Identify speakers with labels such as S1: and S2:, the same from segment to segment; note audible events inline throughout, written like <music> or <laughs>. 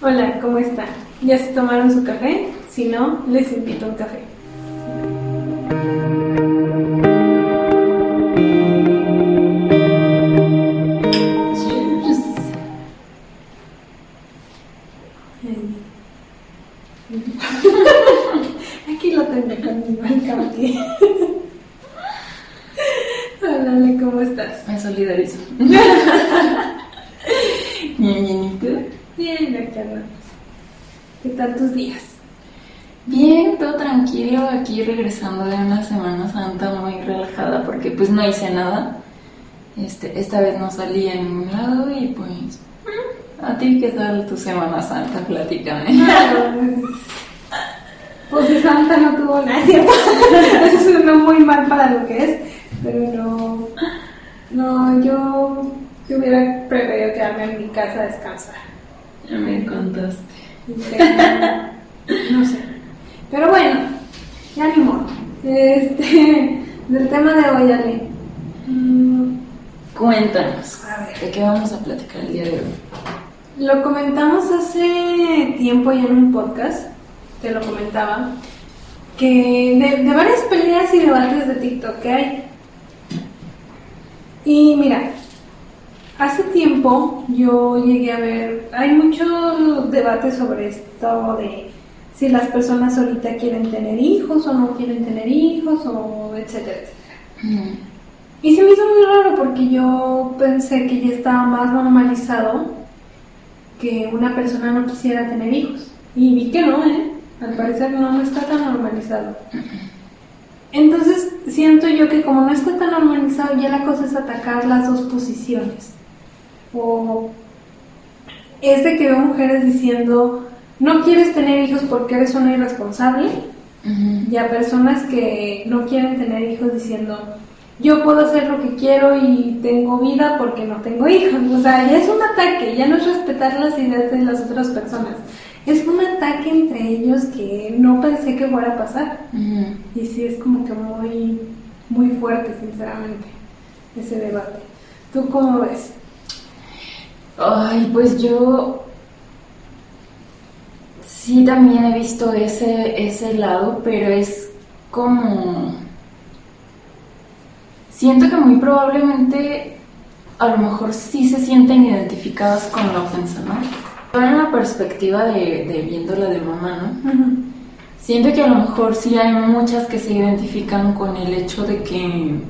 S1: Hola, ¿cómo están? ¿Ya se tomaron su café? Si no, les invito a un café.
S2: Pues no hice nada. Este, esta vez no salí a ningún lado y pues... ¿A ti qué tal tu Semana Santa? Platícame. <laughs>
S1: Pues de Santa no tuvo nada, ¿cierto? <laughs> Eso suena muy mal para lo que es, pero no. No, yo, yo hubiera preferido quedarme en mi casa a descansar.
S2: Ya me contaste. <laughs>
S1: No sé. Pero bueno, ya ni modo. Este, del tema de hoy, Ale. Mm,
S2: Cuéntanos,
S1: A ver.
S2: ¿de qué vamos a platicar el día de hoy?
S1: Lo comentamos hace tiempo ya en un podcast, te lo comentaba, que de, de varias peleas y debates de TikTok que hay. Y mira, hace tiempo yo llegué a ver, hay mucho debate sobre esto de si las personas ahorita quieren tener hijos o no quieren tener hijos o etcétera, etcétera.
S2: Mm,
S1: Y se me hizo muy raro porque yo pensé que ya estaba más normalizado que una persona no quisiera tener hijos. Y vi que no, ¿eh? Al parecer no, no está tan normalizado. Entonces siento yo que como no está tan normalizado, ya la cosa es atacar las dos posiciones. O es de que veo mujeres diciendo, no quieres tener hijos porque eres una irresponsable y a personas que no quieren tener hijos diciendo yo puedo hacer lo que quiero y tengo vida porque no tengo hijos. O sea, ya es un ataque, ya no es respetar las ideas de las otras personas. Es un ataque entre ellos que no pensé que fuera a pasar. Y sí, es como que muy, muy fuerte, sinceramente, ese debate. ¿Tú cómo ves?
S2: Ay, pues yo sí también he visto ese, ese lado, pero es como... Siento que muy probablemente a lo mejor sí se sienten identificadas con la ofensa, ¿no? Pero en la perspectiva de, de viéndola de mamá, ¿no? Siento que a lo mejor sí hay muchas que se identifican con el hecho de que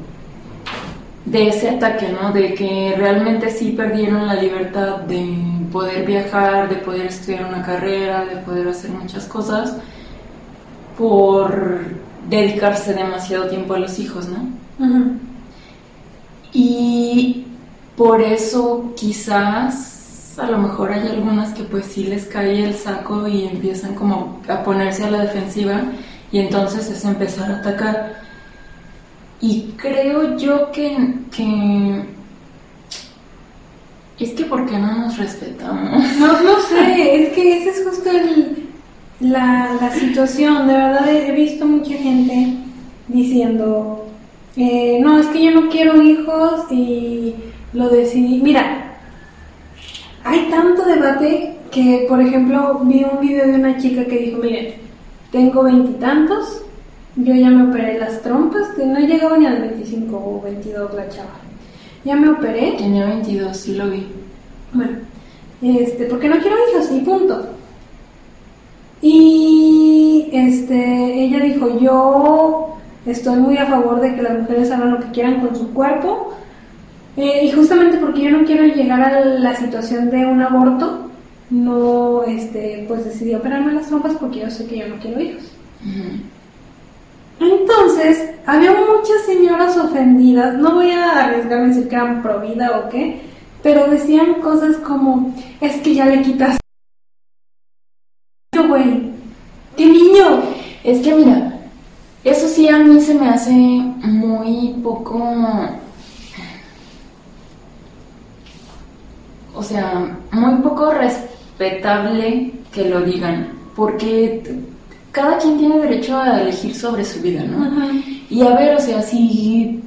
S2: de ese ataque, ¿no? De que realmente sí perdieron la libertad de poder viajar, de poder estudiar una carrera, de poder hacer muchas cosas por dedicarse demasiado tiempo a los hijos, ¿no? Y por eso quizás a lo mejor hay algunas que pues sí les cae el saco y empiezan como a ponerse a la defensiva y entonces es empezar a atacar. Y creo yo que, que es que ¿por qué no nos respetamos? <laughs>
S1: No, no sé, es que esa es justo el- la, la situación. De verdad he, he visto mucha gente diciendo, eh, no, es que yo no quiero hijos y lo decidí. Mira, hay tanto debate que, por ejemplo, vi un video de una chica que dijo, miren, tengo veintitantos, yo ya me operé las trompas, que no llegaba ni a los 25 o 22 la chava. Ya me operé.
S2: Tenía 22, sí lo vi.
S1: Bueno, este, porque no quiero hijos y punto. Y este, ella dijo, yo estoy muy a favor de que las mujeres hagan lo que quieran con su cuerpo. Eh, y justamente porque yo no quiero llegar a la situación de un aborto, no, este, pues decidí operarme las trompas porque yo sé que yo no quiero hijos.
S2: Ujú.
S1: Entonces, había muchas señoras ofendidas, no voy a arriesgarme a decir que eran pro vida o qué, pero decían cosas como, es que ya le quitas... Güey, ¿qué niño?
S2: Es que mira, eso sí a mí se me hace muy poco... O sea, muy poco respetable que lo digan, porque cada quien tiene derecho a elegir sobre su vida, ¿no? Y a ver, o sea, si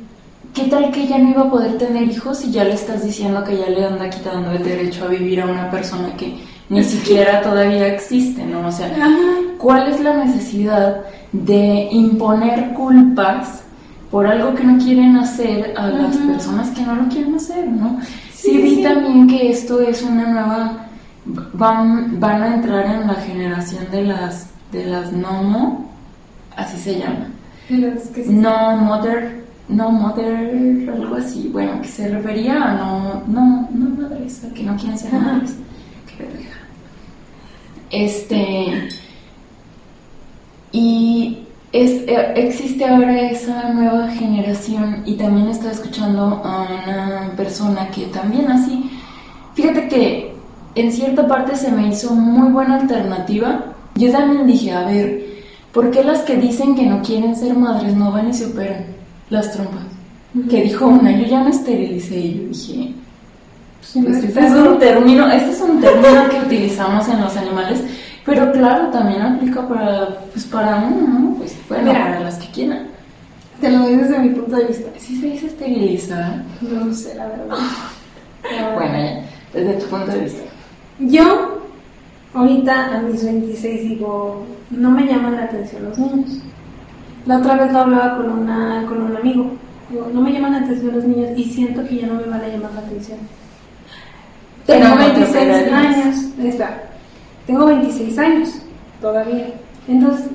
S2: ¿qué tal que ella no iba a poder tener hijos y ya le estás diciendo que ya le anda quitando el derecho a vivir a una persona que ni siquiera todavía existe, ¿no? O sea, ¿cuál es la necesidad de imponer culpas por algo que no quieren hacer a las personas que no lo quieren hacer, ¿no? Sí, vi también que esto es una nueva van, van a entrar en la generación de las de las nomo, así se llama. No mother, no mother, algo así, bueno, que se refería a no, no, no madres, a que no quieren ser madres. Qué pendeja. Este y es, eh, existe ahora esa nueva generación y también estaba escuchando a una persona que también así, fíjate que en cierta parte se me hizo muy buena alternativa. Yo también dije, a ver, ¿por qué las que dicen que no quieren ser madres no van y se operan las trompas? Que dijo una, yo ya me esterilicé y yo dije, pues este es un término, este es un término que utilizamos en los animales, pero claro, también aplica para, pues para uno, ¿no? Pues bueno, para las que quieran.
S1: Te lo doy desde mi punto de vista.
S2: ¿Sí se dice esterilizar?
S1: No sé, la verdad.
S2: bueno, ya, desde tu punto de vista.
S1: Yo, ahorita a mis 26 digo, no me llaman la atención los niños. La otra vez lo hablaba con, una, con un amigo. Digo, no me llaman la atención los niños y siento que ya no me van a llamar la atención. Tengo 26 años. Espera, tengo 26 años todavía. Entonces,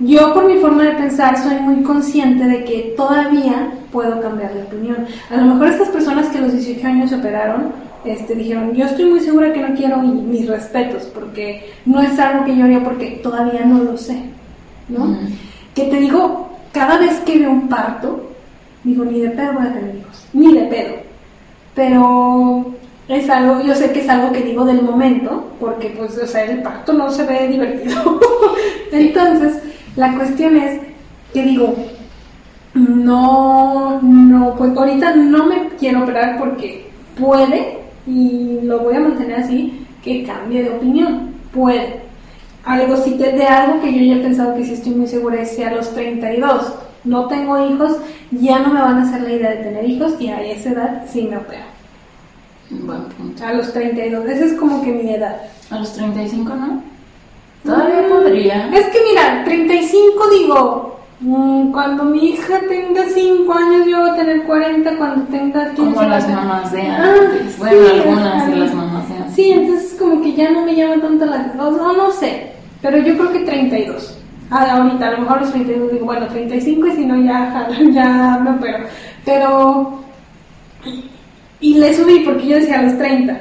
S1: yo por mi forma de pensar soy muy consciente de que todavía puedo cambiar de opinión. A lo mejor estas personas que a los 18 años se operaron, este, dijeron, yo estoy muy segura que no quiero y mis respetos, porque no es algo que yo haría porque todavía no lo sé, ¿no? Que te digo, cada vez que veo un parto, digo, ni de pedo voy a tener hijos, ni de pedo. Pero es algo, yo sé que es algo que digo del momento, porque pues, o sea, el parto no se ve divertido. <laughs> Entonces, la cuestión es que digo, no, no, pues ahorita no me quiero operar porque puede y lo voy a mantener así, que cambie de opinión. Puede. Algo sí, de algo que yo ya he pensado que sí estoy muy segura es que a los 32 no tengo hijos, ya no me van a hacer la idea de tener hijos y a esa edad sí me opero.
S2: Buen punto.
S1: A los 32, esa es como que mi edad.
S2: ¿A los 35 no? Todavía mm, podría.
S1: Es que mira, 35 digo, cuando mi hija tenga 5 años, yo voy a tener 40 cuando tenga 15
S2: Como las mamás de ah, antes. bueno, algunas de las mamás de antes.
S1: Sí, entonces como que ya no me llama tanto la atención. No, no sé, pero yo creo que 32. Ah, ahorita, a lo mejor los 32 digo, bueno, 35 y si no ya, <laughs> ya me opero. Pero. Y le subí porque yo decía a los 30.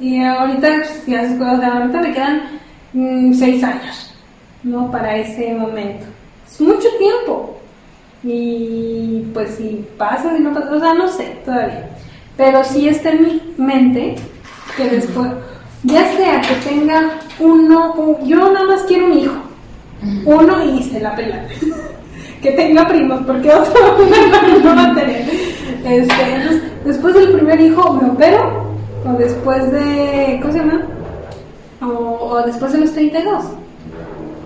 S1: Y ahorita, pues, ya, o sea, ahorita me quedan 6 mm, años, ¿no? Para ese momento mucho tiempo. Y pues si pasa, si no pasa, o sea, no sé todavía. Pero sí está en mi mente que después, ya sea que tenga uno, yo nada más quiero un hijo, uno y se la pela. <laughs> que tenga primos, porque otro <laughs> no va a tener. Este, después del primer hijo me opero, o después de, ¿cómo se llama? O después de los 32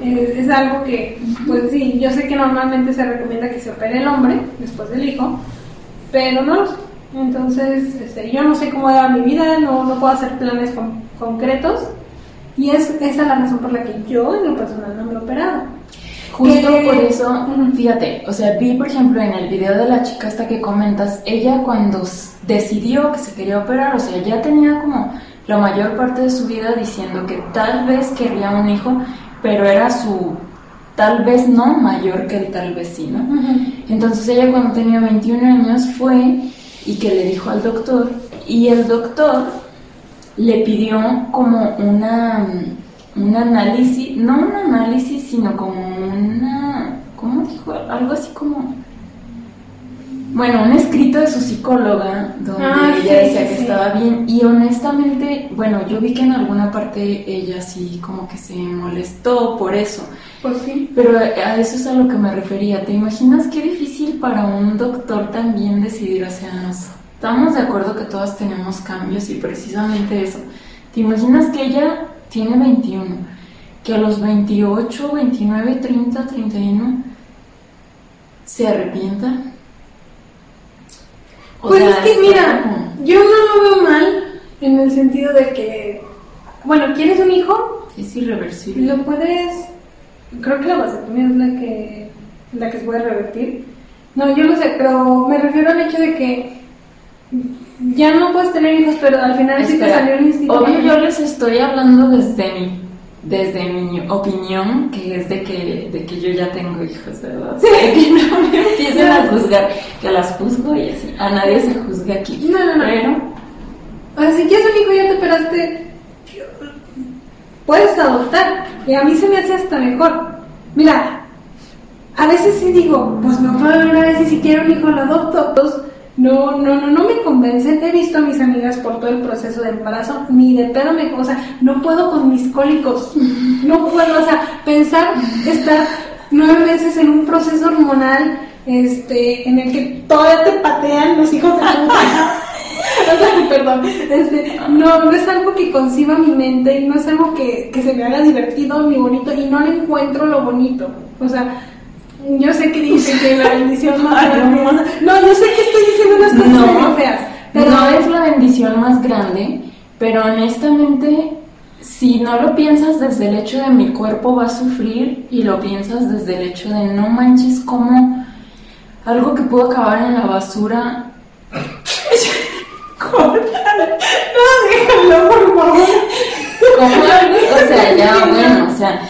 S1: es, algo que, pues sí, yo sé que normalmente se recomienda que se opere el hombre después del hijo, pero no lo sé. Entonces, este, yo no sé cómo va mi vida, no, no puedo hacer planes concretos y es esa es la razón por la que yo en lo personal no me he operado.
S2: Justo por eso, fíjate, o sea, vi por ejemplo en el video de la chica hasta que comentas, ella cuando decidió que se quería operar, o sea, ya tenía como la mayor parte de su vida diciendo que tal vez quería un hijo pero era su tal vez no mayor que el tal vez sí, ¿no? Entonces ella cuando tenía 21 años fue y que le dijo al doctor y el doctor le pidió como una un análisis, no un análisis, sino como una, ¿cómo dijo? Algo así como bueno, un escrito de su psicóloga donde ah, ella decía que estaba bien y honestamente, bueno, yo vi que en alguna parte ella sí como que se molestó por eso.
S1: Pues sí.
S2: Pero a eso es a lo que me refería. ¿Te imaginas qué difícil para un doctor también decidir? O sea, estamos de acuerdo que todas tenemos cambios y precisamente eso. ¿Te imaginas que ella tiene 21? Que a los 28, 29, 30, 31 se arrepienta
S1: pues es que mira, yo no lo veo mal en el sentido de que, bueno, ¿quieres un hijo?
S2: Es irreversible.
S1: Lo puedes, creo que la vasectomía es la que, la que se puede revertir. No, yo lo sé, pero me refiero al hecho de que ya no puedes tener hijos, pero al final sí te salió el instinto.
S2: Obvio, yo les estoy hablando desde mi desde mi opinión, que es de que, de que yo ya tengo hijos, ¿verdad? Sí. Que no me empiecen a juzgar, que las juzgo y así. A nadie se juzga aquí.
S1: No, no, no.
S2: Pero.
S1: O sea, si quieres un hijo ya te esperaste, puedes adoptar. Y a mí se me hace hasta mejor. Mira, a veces sí digo, pues no puedo una vez y si quiero un hijo lo adopto. No, no, no, no me convencen. He visto a mis amigas por todo el proceso de embarazo, ni de pedo me, o sea, no puedo con mis cólicos. No puedo, o sea, pensar estar nueve meses en un proceso hormonal, este, en el que todavía te patean los hijos de puta. <laughs> o sea, perdón, este, no, no es algo que conciba mi mente y no es algo que, que se me haga divertido ni bonito y no le encuentro lo bonito. O sea, yo sé que dicen que la bendición <laughs> más grande. No, yo sé que estoy diciendo unas cosas muy feas. Pero
S2: no es la bendición más grande, pero honestamente, si no lo piensas desde el hecho de mi cuerpo va a sufrir y lo piensas desde el hecho de no manches como algo que pudo acabar en la basura. <laughs>
S1: no, déjalo, por favor.
S2: Como algo, o sea, ya, <laughs> bueno, o sea,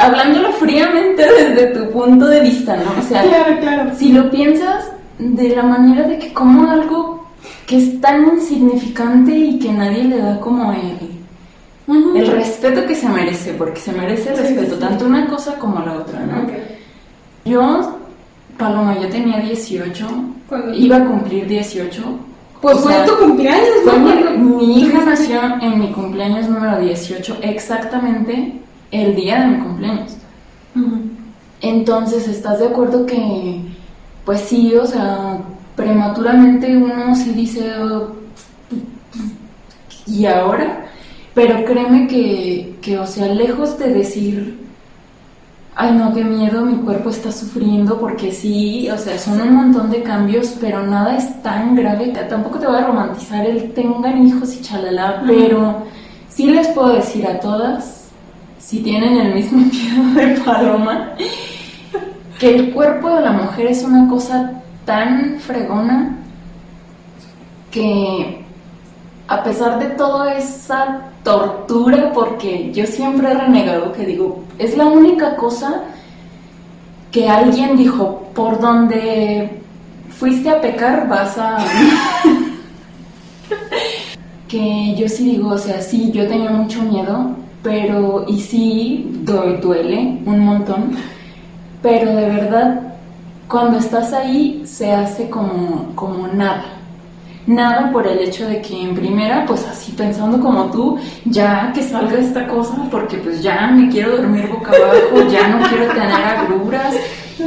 S2: hablándolo fríamente desde tu punto de vista, ¿no? O sea,
S1: claro, claro.
S2: si lo piensas de la manera de que como algo que es tan insignificante y que nadie le da como el, el respeto que se merece, porque se merece el respeto, tanto una cosa como la otra, ¿no? Yo, Paloma, yo tenía 18, iba a cumplir 18.
S1: Pues fue tu cumpleaños,
S2: ¿no? mi hija nació en mi cumpleaños número 18, exactamente el día de mi cumpleaños. Entonces, ¿estás de acuerdo que, pues sí, o sea, prematuramente uno sí dice, oh, ¿y ahora? Pero créeme que, que, o sea, lejos de decir, ay no, qué miedo, mi cuerpo está sufriendo, porque sí, o sea, son un montón de cambios, pero nada es tan grave. Tampoco te voy a romantizar el tengan hijos y chalala, pero sí les puedo decir a todas si tienen el mismo <laughs> miedo de paloma, que el cuerpo de la mujer es una cosa tan fregona que a pesar de toda esa tortura, porque yo siempre he renegado que digo, es la única cosa que alguien dijo, por donde fuiste a pecar vas a... <laughs> que yo sí digo, o sea, sí, yo tenía mucho miedo, pero, y sí, duele un montón, pero de verdad, cuando estás ahí se hace como, como nada. Nada por el hecho de que en primera, pues así pensando como tú, ya que salga esta cosa, porque pues ya me quiero dormir boca abajo, ya no quiero tener agruras,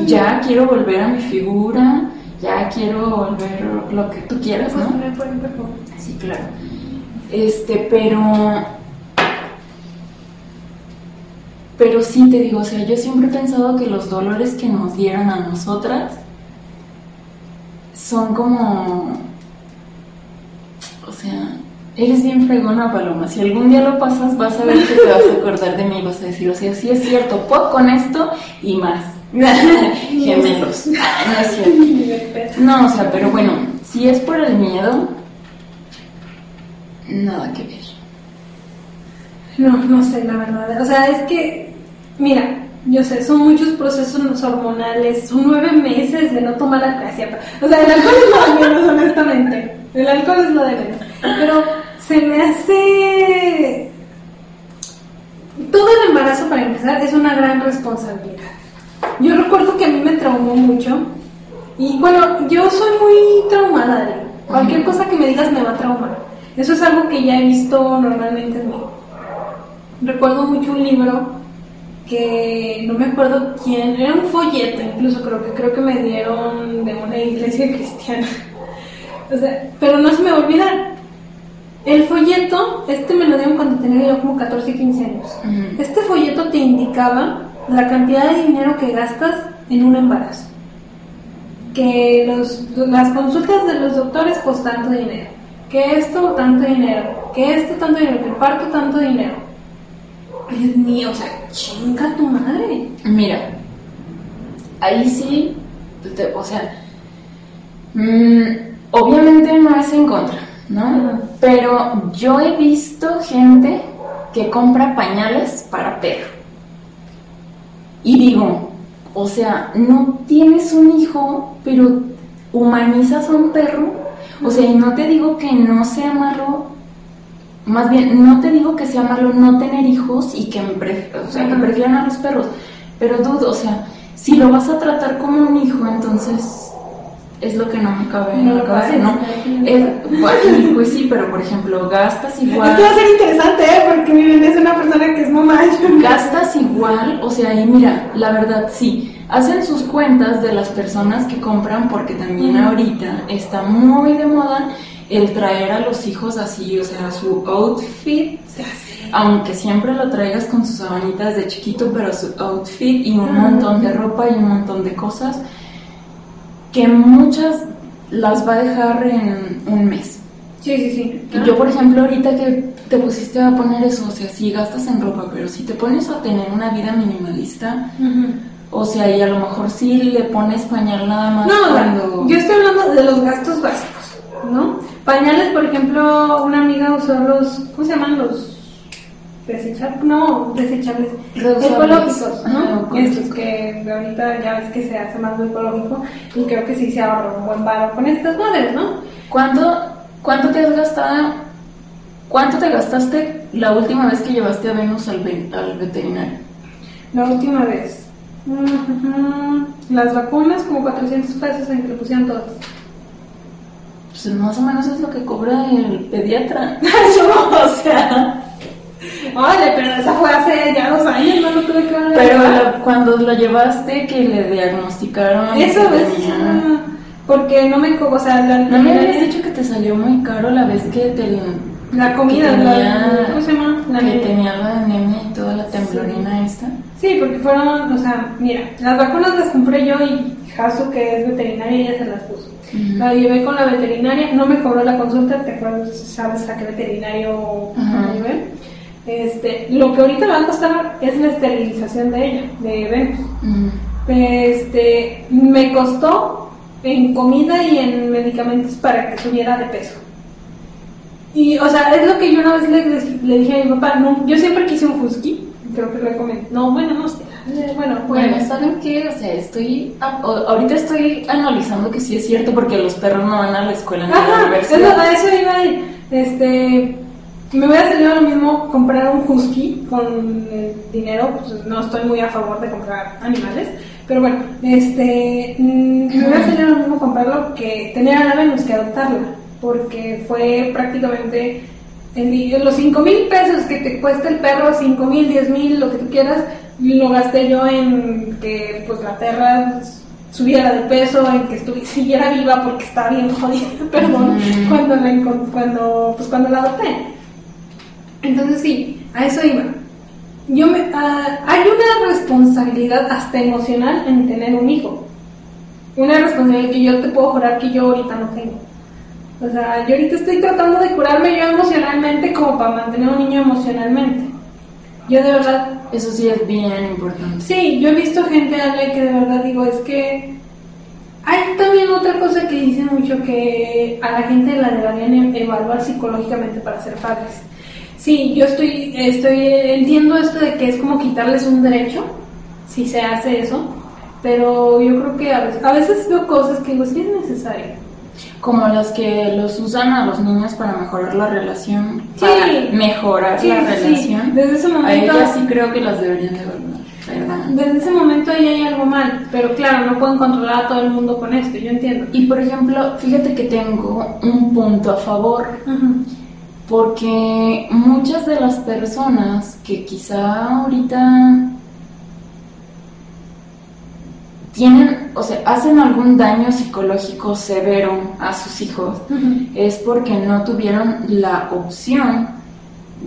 S2: ya quiero volver a mi figura, ya quiero volver lo que tú quieras, ¿no? Sí, claro. Este, pero Pero sí te digo, o sea, yo siempre he pensado que los dolores que nos dieron a nosotras son como. O sea, eres bien fregona, Paloma. Si algún día lo pasas, vas a ver que te vas a acordar de mí. Vas a decir, o sea, sí es cierto, puedo con esto y más. <laughs> Gemelos. no es cierto. No, o sea, pero bueno, si es por el miedo, nada que ver.
S1: No, no sé, la verdad. O sea, es que Mira, yo sé, son muchos procesos hormonales, son nueve meses de no tomar acacia. O sea, el alcohol es lo de menos, honestamente. El alcohol es lo de menos. Pero se me hace. Todo el embarazo, para empezar, es una gran responsabilidad. Yo recuerdo que a mí me traumó mucho. Y bueno, yo soy muy traumada. Cualquier cosa que me digas me va a traumar. Eso es algo que ya he visto normalmente en mí. Recuerdo mucho un libro que no me acuerdo quién, era un folleto incluso, creo que creo que me dieron de una iglesia <laughs> cristiana. o sea, pero no se me va a olvidar. El folleto, este me lo dieron cuando tenía yo como 14, 15 años. Este folleto te indicaba la cantidad de dinero que gastas en un embarazo. que los, las consultas de los doctores pues tanto dinero, que esto tanto dinero, que esto tanto dinero, que el parto tanto dinero. Dios mío, o sea, chinga tu madre.
S2: Mira, ahí sí, te- o sea, mm, obviamente no es en contra, ¿no? Pero yo he visto gente que compra pañales para perro. Y digo, o sea, no tienes un hijo, pero humanizas a un perro. O sea, y no te digo que no sea malo, más bien, no te digo que sea malo no tener hijos y que, me pref- o sea, que prefieran a los perros, pero dudo, o sea, si lo vas a tratar como un hijo, entonces es lo que no me cabe en
S1: No
S2: la cabeza, ¿no?
S1: no,
S2: Es- bueno, pues sí, pero por ejemplo, gastas igual.
S1: Esto va a ser interesante, ¿eh? Porque miren, es una persona que es mamá.
S2: gastas igual, o sea, y mira, la verdad sí, hacen sus cuentas de las personas que compran porque también ahorita está muy de moda el traer a los hijos así, o sea, su outfit, aunque siempre lo traigas con sus sabanitas de chiquito, pero su outfit y un montón de ropa y un montón de cosas que muchas las va a dejar en un mes.
S1: Sí, sí, sí.
S2: Yo, por ejemplo, ahorita que te pusiste a poner eso, o sea, sí gastas en ropa, pero si te pones a tener una vida minimalista, o sea, y a lo mejor sí le pones pañal nada más
S1: No,
S2: cuando...
S1: yo estoy hablando de los gastos básicos, ¿no? Pañales, por ejemplo, una amiga usó los, ¿cómo se llaman los? Desechables, no, desechables, ecológicos, ¿no?
S2: Ecológicos.
S1: Estos que ahorita ya ves que se hace más lo ecológico y creo que sí se ahorra un buen paro con estas madres, ¿no?
S2: ¿Cuánto, ¿Cuánto te has gastado? ¿Cuánto te gastaste la última vez que llevaste a Venus al, ve- al veterinario?
S1: La última vez. Ujú. Las vacunas como 400 pesos en que le pusieron todas.
S2: Pues más o menos es lo que cobra el pediatra. <laughs> o sea...
S1: Oye, pero esa fue hace ya dos años, no lo tuve que volver
S2: Pero lo- cuando lo llevaste, que le diagnosticaron...
S1: Eso es.
S2: tenía-
S1: Porque no me. O sea, la,
S2: ¿No me habías dicho que te salió muy caro la vez que te
S1: la comida, la-
S2: tenía-
S1: ¿cómo se llama? La
S2: que
S1: anemia.
S2: tenía la anemia y toda la temblorina esta?
S1: Sí, porque fueron, o sea, mira, las vacunas las compré yo y Jasu, que es veterinaria, ella se las puso. La llevé con la veterinaria, no me cobró la consulta, ¿te acuerdas? ¿Sabes a qué veterinario la llevé? Este, lo que ahorita me va a costar es la esterilización de ella, de Venus.
S2: Ujú.
S1: Este, me costó en comida y en medicamentos para que subiera de peso. Y, o sea, es lo que yo una vez le, le dije a mi papá, no, yo siempre quise un husky, creo que lo he comentado. No, bueno, no sé. Bueno,
S2: Bueno,
S1: bueno,
S2: ¿saben qué? O sea, estoy... ahorita estoy analizando que sí es cierto porque los perros no van a la escuela ni a la universidad.
S1: a eso iba a ir. Este, me hubiera salido lo mismo comprar un husky con el dinero, pues no estoy muy a favor de comprar animales, pero bueno, este, mm, me hubiera salido lo mismo comprarlo que tener a la Venus que adoptarla, porque fue prácticamente el- los 5 mil pesos que te cuesta el perro, 5 mil, 10 mil, lo que tú quieras, lo gasté yo en que pues la perra subiera de peso, en que estuviera, <laughs> siguiera viva porque estaba bien jodida, <laughs> perdón, cuando la cuando pues cuando la adopté. Entonces sí, a eso iba. Yo me, ah, hay una responsabilidad hasta emocional en tener un hijo. Una responsabilidad que yo te puedo jurar que yo ahorita no tengo. O sea, yo ahorita estoy tratando de curarme yo emocionalmente como para mantener a un niño emocionalmente. Yo de verdad
S2: Eso sí es bien importante.
S1: Sí, yo he visto gente Ale, que de verdad digo, es que hay también otra cosa que dicen mucho que a la gente la deberían e- evaluar psicológicamente para ser padres. Sí, yo estoy, estoy, entiendo esto de que es como quitarles un derecho, si se hace eso, pero yo creo que a veces, a veces veo cosas que digo, sí es necesario.
S2: Como las que los usan a los niños para mejorar la relación.
S1: Sí.
S2: Para mejorar
S1: Sí,
S2: la
S1: sí,
S2: relación.
S1: Desde ese
S2: A
S1: momento-
S2: ellas sí creo que las deberían de. ¿verdad?
S1: Desde ese momento ahí hay algo mal, pero claro, no pueden controlar a todo el mundo con esto, yo entiendo.
S2: Y por ejemplo, fíjate que tengo un punto a favor. Porque muchas de las personas que quizá ahorita tienen, o sea, hacen algún daño psicológico severo a sus hijos, es porque no tuvieron la opción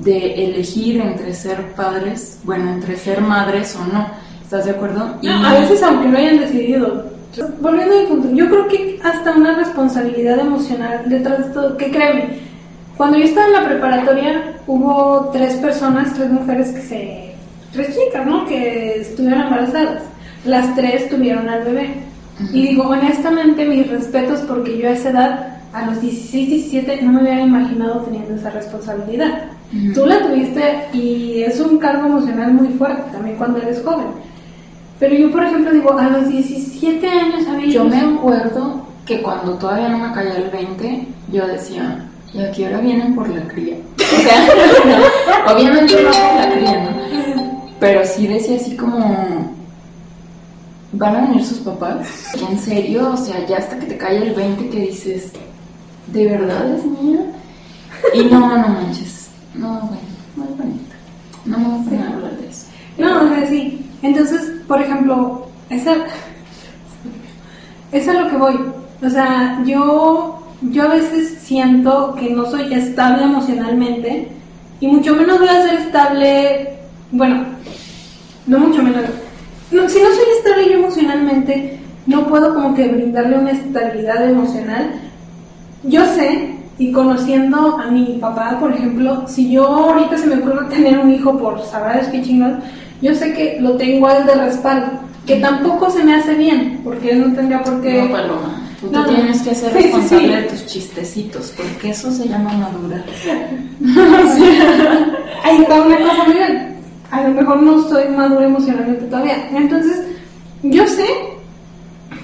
S2: de elegir entre ser padres, bueno, entre ser madres o no. ¿Estás de acuerdo? Y
S1: No, a veces aunque no hayan decidido, Volviendo al punto, yo creo que hasta una responsabilidad emocional detrás de todo, que créeme, cuando yo estaba en la preparatoria hubo tres personas, tres mujeres que se, tres chicas, ¿no? Que estuvieron embarazadas. Las tres tuvieron al bebé. Y digo, honestamente, mis respetos porque yo a esa edad, a los 16, 17, no me hubiera imaginado teniendo esa responsabilidad. Tú la tuviste y es un cargo emocional muy fuerte también cuando eres joven. Pero yo, por ejemplo, digo, a los 17 años había...
S2: Yo me acuerdo que cuando todavía no me caía el 20, yo decía, ¿y a qué hora vienen por la cría? <laughs> O sea, <laughs> obviamente no por la cría, ¿no? Pero sí decía así como, ¿van a venir sus papás? ¿En serio? O sea, ya hasta que te cae el 20 que dices, ¿de verdad es mía? Y no, no manches, no, bueno, no es bonita. No me voy a hablar de eso.
S1: No, o sea, sí. Entonces, por ejemplo, esa es a lo que voy. O sea, yo, yo a veces siento que no soy estable emocionalmente y mucho menos voy a ser estable, bueno, no mucho menos. No, si no soy estable yo emocionalmente, no puedo como que brindarle una estabilidad emocional. Yo sé, y conociendo a mi papá, por ejemplo, si yo ahorita se me ocurre tener un hijo por sabrás qué chingón, yo sé que lo tengo a él de respaldo, que tampoco se me hace bien, porque él no tendría por qué...
S2: No, Paloma, tú
S1: No,
S2: te
S1: no.
S2: tienes que ser
S1: Sí,
S2: responsable
S1: sí.
S2: de tus chistecitos, porque eso se llama madurar. <laughs>
S1: Ahí está una cosa muy bien. A lo mejor no estoy madura emocionalmente todavía. Entonces, yo sé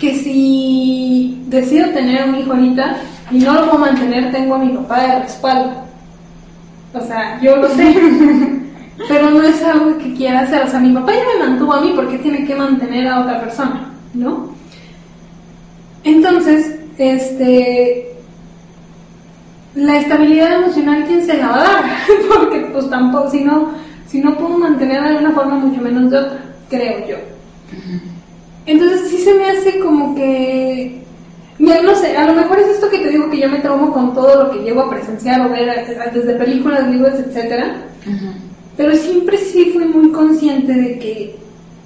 S1: que si decido tener un hijo ahorita y no lo puedo mantener, tengo a mi papá de respaldo. O sea, yo lo sé. <laughs> Pero no es algo que quiera hacer. O sea, mi papá ya me mantuvo a mí, ¿por qué tiene que mantener a otra persona? ¿No? Entonces, este, la estabilidad emocional, ¿quién se la va a dar? <laughs> Porque pues tampoco, si no, si no puedo mantenerla de una forma, mucho menos de otra, creo yo. Entonces sí se me hace como que, mira, no sé, a lo mejor es esto que te digo que yo me traumo con todo lo que llego a presenciar o ver desde películas, libros, etcétera. Pero siempre sí fui muy consciente de que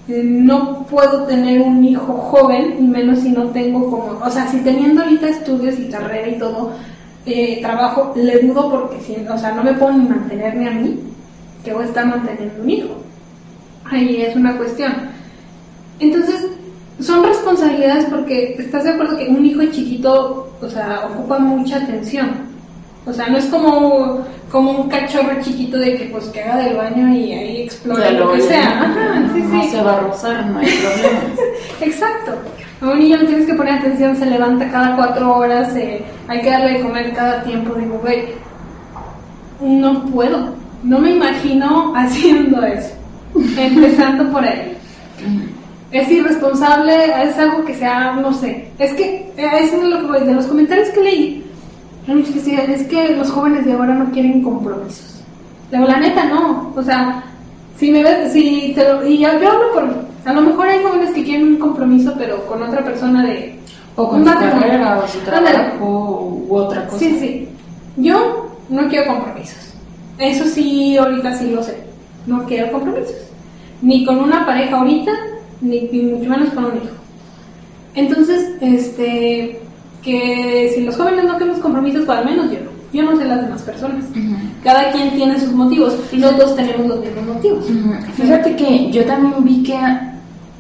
S1: eh, no puedo tener un hijo joven, y menos si no tengo como, o sea, si teniendo ahorita estudios y carrera y todo, eh, trabajo, le dudo porque, si, o sea, no me puedo ni mantener ni a mí, que voy a estar manteniendo un hijo. Ahí es una cuestión. Entonces, son responsabilidades porque estás de acuerdo que un hijo chiquito, o sea, ocupa mucha atención. O sea, no es como, como un cachorro chiquito de que pues que haga del baño y ahí explore lo que sea. Ajá, sí,
S2: no
S1: sí.
S2: se va a rozar, no hay problema. <laughs>
S1: Exacto. A un niño le tienes que poner atención, se levanta cada cuatro horas, eh, hay que darle de comer cada tiempo. Digo, güey, no puedo. No me imagino haciendo eso. Empezando por ahí. Es irresponsable, es algo que sea, no sé. Es que, eh, eso es lo que voy, de los comentarios que leí, es que los jóvenes de ahora no quieren compromisos. La neta, no. O sea, si me ves, si te lo, y yo, yo hablo por. A lo mejor hay jóvenes que quieren un compromiso, pero con otra persona de.
S2: O con su carrera, o su
S1: Ándale.
S2: trabajo, u otra cosa.
S1: Sí, sí. Yo no quiero compromisos. Eso sí, ahorita sí lo sé. No quiero compromisos. Ni con una pareja ahorita, ni, ni mucho menos con un hijo. Entonces, este, que si los jóvenes no queremos compromisos, pues al menos yo no. Yo no sé las demás personas. Cada quien tiene sus motivos y no todos tenemos los mismos motivos.
S2: Fíjate que yo también vi que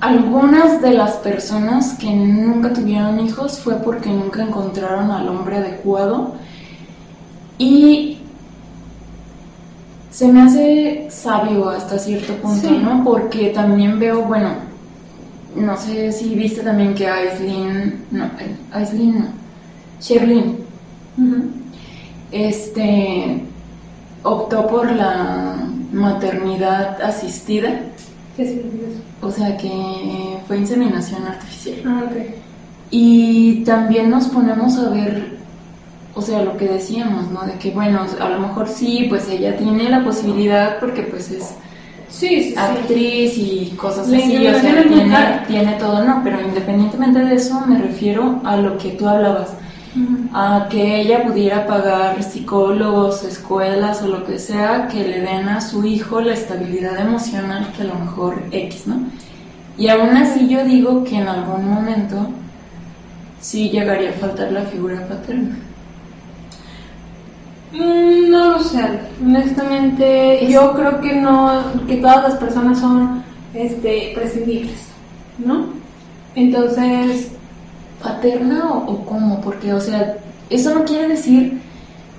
S2: algunas de las personas que nunca tuvieron hijos fue porque nunca encontraron al hombre adecuado y se me hace sabio hasta cierto punto,
S1: Sí.
S2: ¿no? Porque también veo, bueno, no sé si viste también que Aislinn, no, eh, Aislinn no, Sherlyn, este, optó por la maternidad asistida,
S1: ¿Qué significa eso?
S2: o sea que fue inseminación artificial.
S1: Ah, ok.
S2: Y también nos ponemos a ver, o sea, lo que decíamos, ¿no? De que, bueno, a lo mejor sí, pues ella tiene la posibilidad porque pues es
S1: Sí, sí, sí.
S2: actriz y cosas
S1: La
S2: así, o sea, tiene, tiene todo, no, pero independientemente de eso me refiero a lo que tú hablabas, a que ella pudiera pagar psicólogos, escuelas o lo que sea que le den a su hijo la estabilidad emocional que a lo mejor X, ¿no? Y aún así yo digo que en algún momento sí llegaría a faltar la figura paterna.
S1: Mm, no lo sé, honestamente yo creo que no, que todas las personas son este, prescindibles, ¿no? Entonces...
S2: ¿Paterna o, o cómo? Porque, o sea, eso no quiere decir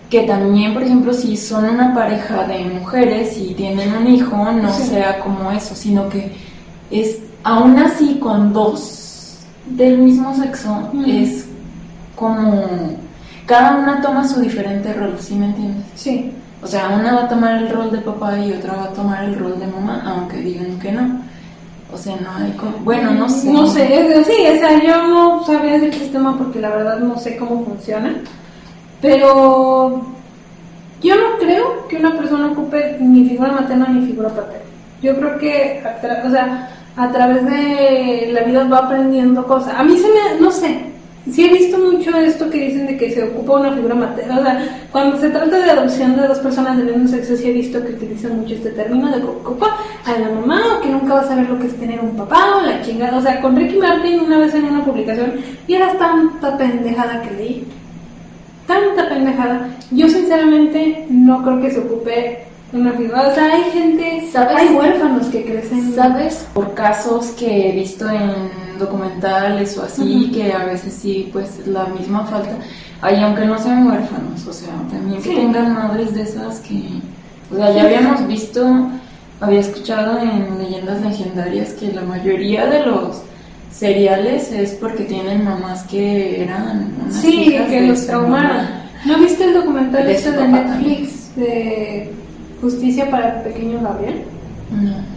S2: que también, por ejemplo, si son una pareja de mujeres y tienen un hijo, no sea como eso, sino que es aún así con dos del mismo sexo, es como cada una toma su diferente rol, ¿sí me entiendes?
S1: Sí.
S2: O sea, una va a tomar el rol de papá y otra va a tomar el rol de mamá, aunque digan que no. O sea, no hay como... Bueno, no sé.
S1: No sé, sí, o sea, yo no sabía del sistema porque la verdad no sé cómo funciona. Pero yo no creo que una persona ocupe ni figura materna ni figura paterna. Yo creo que, o sea, a través de la vida va aprendiendo cosas. A mí se me, no sé, sí he visto esto que dicen de que se ocupa una figura materna. O sea, cuando se trata de adopción de dos personas del mismo sexo, sí he visto que utilizan mucho este término de que ocupa a la mamá o que nunca va a saber lo que es tener un papá o la chingada. O sea, con Ricky Martin una vez en una publicación y era tanta pendejada que leí. Tanta pendejada. Yo sinceramente no creo que se ocupe una figura. O sea, hay gente,
S2: ¿Sabes?
S1: hay huérfanos que crecen.
S2: ¿Sabes? Por casos que he visto en documentales o así, que a veces sí, pues la misma falta. Hay, aunque no sean huérfanos, o sea, también que
S1: Sí.
S2: tengan madres de esas que. O sea, ya habíamos visto, había escuchado en leyendas legendarias que la mayoría de los seriales es porque tienen mamás que eran unas
S1: Sí,
S2: hijas
S1: que los traumaron. ¿No viste el documental
S2: De
S1: este de Netflix de Justicia para el Pequeño Gabriel?
S2: No.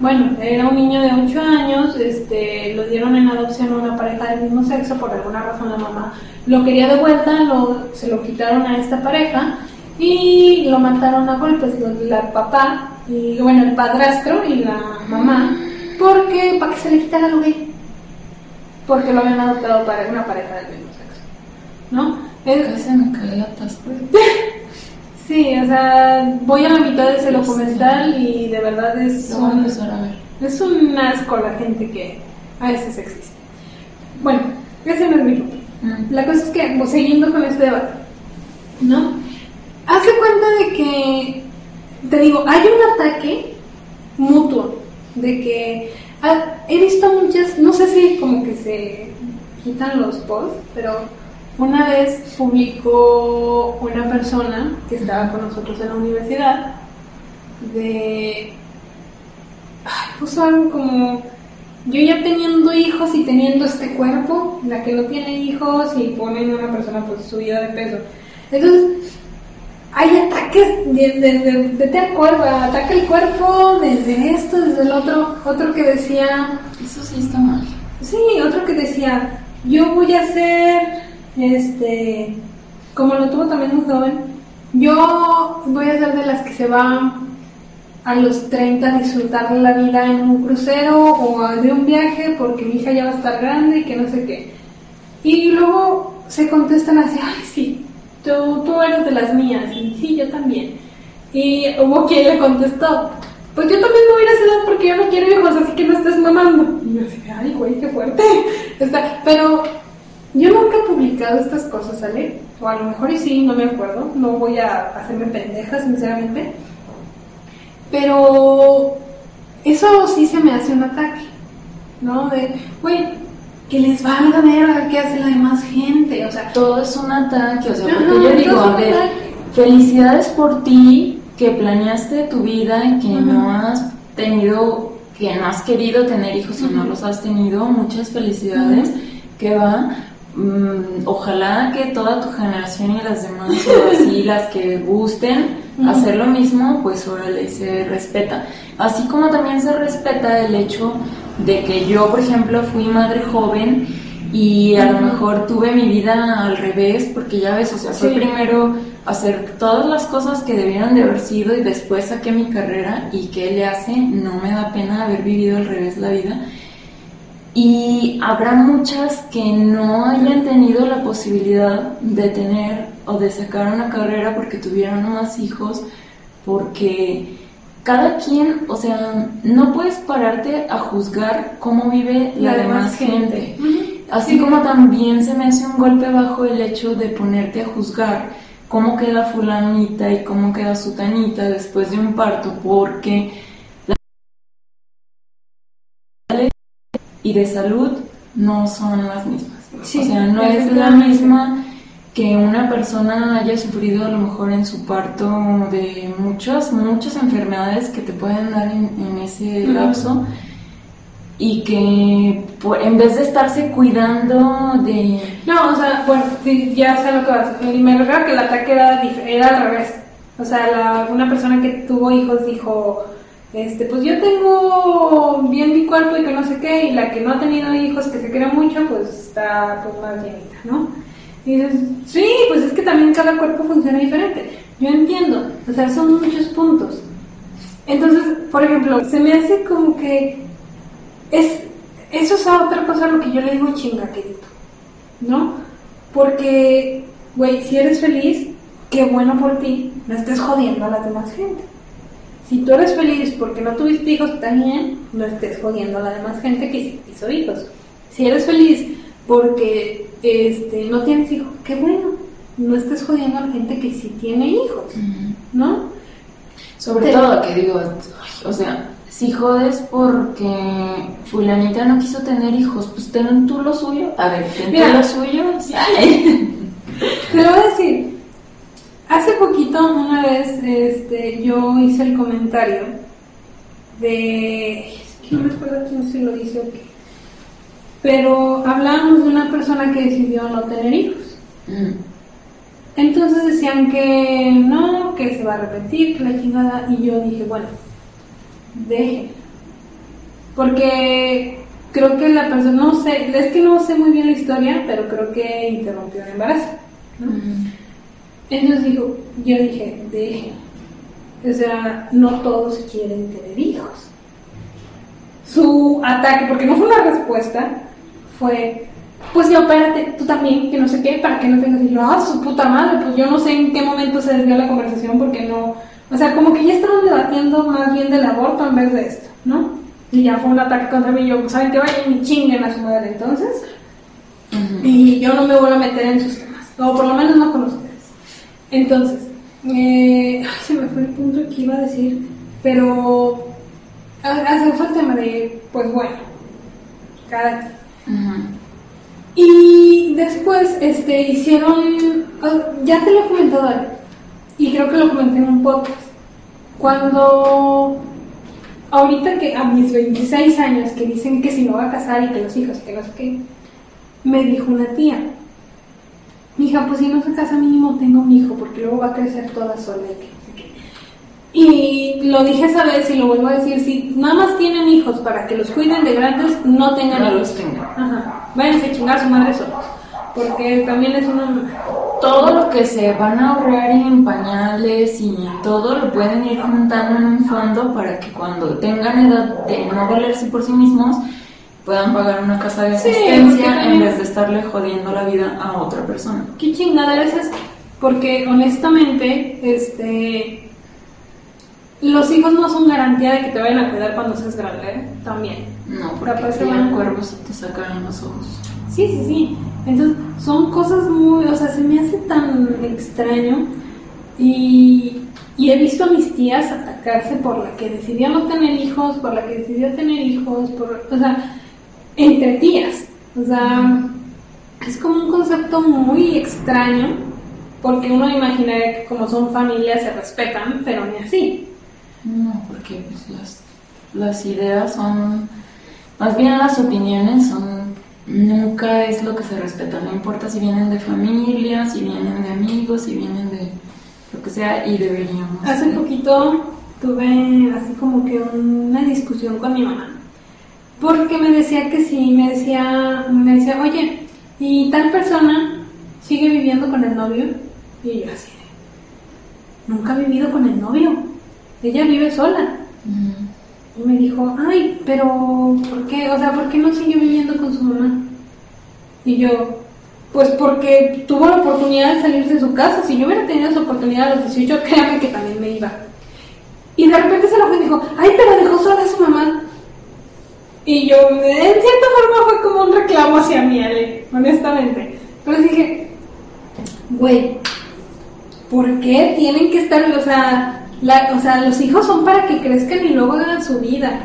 S1: Bueno, era un niño de 8 años, este, lo dieron en adopción a una pareja del mismo sexo, por alguna razón la mamá lo quería de vuelta, lo, se lo quitaron a esta pareja y lo mataron a golpes, lo- la papá, y bueno, el padrastro y la mamá, porque para que se le quitara lo gay, porque lo habían adoptado para una pareja del mismo sexo, ¿no? Es-
S2: Casi me cae la. <laughs>
S1: sí, o sea, voy a la mitad de ese documental y de verdad es un-
S2: a ver.
S1: es un asco la gente que a veces existe. Bueno, ese no es mi punto.
S2: Mm.
S1: La cosa es que, pues, siguiendo con este debate, ¿no? Hace cuenta de que, te digo, hay un ataque mutuo, de que ah, he visto muchas, no sé si como que se quitan los posts, pero una vez publicó una persona que estaba con nosotros en la universidad de Ay, puso algo como yo ya teniendo hijos y teniendo este cuerpo, la que no tiene hijos y ponen a una persona pues subida de peso. Entonces, hay ataques de- desde de, te acuerdas, ataca el cuerpo desde esto, desde el otro, otro que decía,
S2: Eso sí está mal.
S1: sí, otro que decía, yo voy a ser, este, como lo tuvo también muy joven, yo voy a ser de las que se van a los 30 a disfrutar la vida en un crucero o de un viaje porque mi hija ya va a estar grande y que no sé qué. Y luego se contestan así, ay, sí, tú, tú eres de las mías, y sí, yo también. Y hubo quien le contestó, pues yo también no voy a edad porque yo no quiero hijos, así que no estés mamando. Y yo así, ay, güey, qué fuerte. <laughs> Está, pero yo nunca he publicado estas cosas, ¿sale? O a lo mejor y sí, no me acuerdo, no voy a hacerme pendeja, sinceramente. Pero eso sí se me hace un ataque, ¿no? De, güey, que les valga ver qué hace la demás gente, o sea,
S2: Todo es un ataque, o sea, porque yo digo, a ver, felicidades por ti que planeaste tu vida y que no has tenido, que no has querido tener hijos y no los has tenido, muchas felicidades, que va, mm, ojalá que toda tu generación y las demás, o así, <laughs> las que gusten hacer lo mismo, pues órale, se respeta. Así como también se respeta el hecho de que yo, por ejemplo, fui madre joven y a lo mejor tuve mi vida al revés, porque ya ves, o sea, fue
S1: Sí.
S2: primero hacer todas las cosas que debieron de haber sido y después saqué mi carrera y qué le hace, no me da pena haber vivido al revés la vida. Y habrá muchas que no hayan tenido la posibilidad de tener o de sacar una carrera porque tuvieron más hijos, porque cada quien, o sea, no puedes pararte a juzgar cómo vive la, demás gente. Así como también se me hace un golpe bajo el hecho de ponerte a juzgar cómo queda fulanita y cómo queda sutanita después de un parto, porque y de salud no son las mismas. o sea, no es la misma que una persona haya sufrido a lo mejor en su parto de muchas, muchas enfermedades que te pueden dar en, ese lapso y que en vez de estarse cuidando de...
S1: No, o sea, bueno, ya sé lo que vas. Me refiero que el ataque era, era al revés. O sea, la, una persona que tuvo hijos dijo, este, pues yo tengo bien mi cuerpo y que no sé qué, y la que no ha tenido hijos, que se quiere mucho, pues está pues, más llenita, ¿no? Y dices, sí, pues es que también cada cuerpo funciona diferente. Yo entiendo, o sea, son muchos puntos. Entonces, por ejemplo, se me hace como que es, eso es otra cosa a lo que yo le digo chingaquedito, ¿no? Porque, güey, si eres feliz, qué bueno por ti, no estés jodiendo a la demás gente. Si tú eres feliz porque no tuviste hijos, también no estés jodiendo a la demás gente que sí hizo hijos. Si eres feliz porque este, no tienes hijos, qué bueno, no estés jodiendo a la gente que sí tiene hijos, ¿no?
S2: Sobre todo que digo, o sea, si jodes porque fulanita no quiso tener hijos, pues ten tú lo suyo, a ver, ten tú lo suyo, <laughs>
S1: Te lo voy a decir, hace poquito una vez este, yo hice el comentario de, es que no me acuerdo quién se lo dice o qué pero hablábamos de una persona que decidió no tener hijos. Mm. Entonces decían que no, que se va a repetir, que la chingada, y yo dije, bueno, deje. Porque creo que la persona, no sé, es que no sé muy bien la historia, pero creo que interrumpió el embarazo. Mm. Entonces dijo, yo dije, deje. O sea, no todos quieren tener hijos. Su ataque, porque no fue una respuesta, fue, pues yo, espérate, tú también, que no sé qué, para que no tengas. Y yo, ah, su puta madre, pues yo no sé en qué momento se desvió la conversación porque no. O sea, como que ya estaban debatiendo más bien del aborto en vez de esto, ¿no? Y ya fue un ataque contra mí. Yo, ¿saben qué? Vayan y chinguen a su madre entonces. Y yo no me vuelvo a meter en sus temas, o por lo menos no con ustedes. Entonces, eh, ay, se me fue el punto que iba a decir, pero hace fue el tema de, pues bueno, cada y después este, hicieron, ah, ya te lo he comentado, y creo que lo comenté en un podcast, cuando ahorita que a mis 26 años que dicen que si no va a casar y que los hijos, que no sé qué, me dijo una tía, hija, pues si no se casa mínimo tengo un hijo, porque luego va a crecer toda sola y lo dije esa vez y lo vuelvo a decir, si nada más tienen hijos para que los cuiden de grandes, no tengan
S2: no los tengan.
S1: Ajá. Váyanse a chingar a su madre solos. Porque también es una...
S2: Todo lo que se van a ahorrar en pañales y todo lo pueden ir juntando en un fondo para que cuando tengan edad de no valerse por sí mismos, puedan pagar una casa de asistencia en vez de estarle jodiendo la vida a otra persona.
S1: ¿Qué chingada es esto? Porque honestamente, este los hijos no son garantía de que te vayan a cuidar cuando seas grande, ¿eh? También.
S2: No, porque te van cuervos y te sacan los ojos.
S1: Sí, sí, sí. Entonces, son cosas muy, o sea, se me hace tan extraño y, y he visto a mis tías atacarse por la que decidió no tener hijos, por la que decidió tener hijos, por, o sea, entre tías. O sea, es como un concepto muy extraño porque uno imaginaría que como son familias se respetan, pero ni así.
S2: No, porque pues, las, las ideas son, más bien las opiniones son, nunca es lo que se respeta, no importa si vienen de familia, si vienen de amigos, si vienen de lo que sea, y deberíamos.
S1: Hace poquito tuve así como que una discusión con mi mamá, porque me decía que sí, me decía, me decía, oye, ¿y tal persona sigue viviendo con el novio? Y yo así, nunca ha vivido con el novio ella vive sola. Y me dijo, ay, pero ¿por qué? O sea, ¿por qué no sigue viviendo con su mamá? Y yo, pues porque tuvo la oportunidad de salirse de su casa. Si yo hubiera tenido esa oportunidad a los 18, créame que también me iba. Y de repente se lo fue y dijo, ay, pero dejó sola a su mamá. Y yo, en cierta forma fue como, un reclamo hacia mí, Ale, honestamente. Pero dije, güey, ¿por qué tienen que estar, o sea, la, o sea, los hijos son para que crezcan y luego hagan su vida?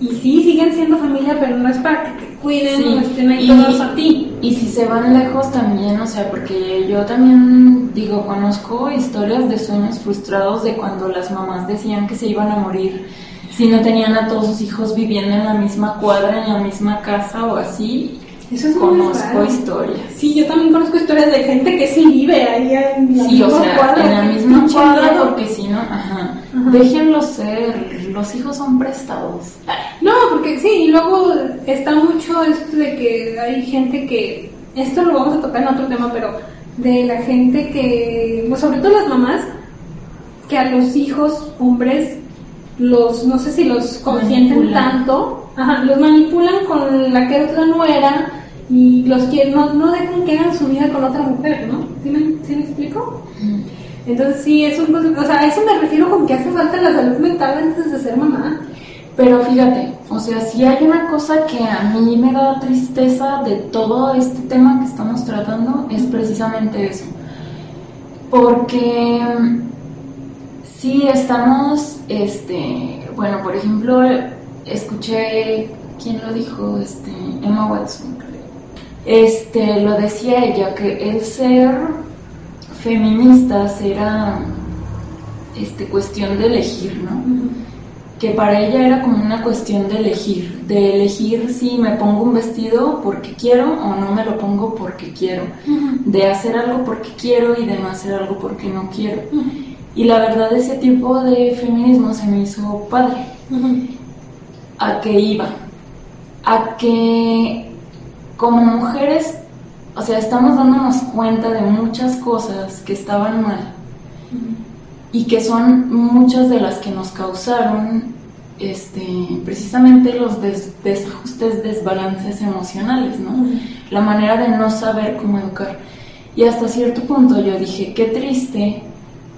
S1: Y sí, siguen siendo familia, pero no es para que te cuiden
S2: Sí,
S1: o estén ahí
S2: y-
S1: todos a ti.
S2: Y si se van lejos también, o sea, porque yo también digo, conozco historias de sueños frustrados de cuando las mamás decían que se iban a morir si no tenían a todos sus hijos viviendo en la misma cuadra, en la misma casa o así.
S1: Eso es
S2: Conozco historias.
S1: Sí, yo también conozco historias de gente que sí vive ahí en la
S2: Sí, o
S1: misma
S2: sea,
S1: cuadra,
S2: en la misma cuadra, porque si no, ajá,
S1: Ajá.
S2: déjenlos ser, los hijos son prestados.
S1: No, porque sí, y luego está mucho esto de que hay gente que, esto lo vamos a tocar en otro tema, pero de la gente que, pues sobre todo las mamás, que a los hijos hombres los, no sé si los consienten
S2: Manipulan.
S1: tanto, ajá, los manipulan con la que es la nuera y los que no, no dejan que hagan su vida con otra mujer, ¿no? ¿Sí me, sí me explico? Entonces sí, es un, o sea, a eso me refiero con que hace falta la salud mental antes de ser mamá.
S2: Pero fíjate, o sea, si hay una cosa que a mí me da tristeza de todo este tema que estamos tratando, es precisamente eso. Porque sí estamos, este, bueno, por ejemplo, escuché, ¿quién lo dijo? Este, Emma Watson, creo. Este, lo decía ella, que el ser feministas era, este, cuestión de elegir, ¿no? que para ella era como una cuestión de elegir, de elegir si me pongo un vestido porque quiero o no me lo pongo porque quiero, de hacer algo porque quiero y de no hacer algo porque no quiero. Y la verdad ese tipo de feminismo se me hizo padre. ¿A qué iba? A que como mujeres, o sea, estamos dándonos cuenta de muchas cosas que estaban mal y que son muchas de las que nos causaron este, precisamente los des- desajustes, desbalances emocionales, ¿no? La manera de no saber cómo educar. Y hasta cierto punto yo dije, qué triste,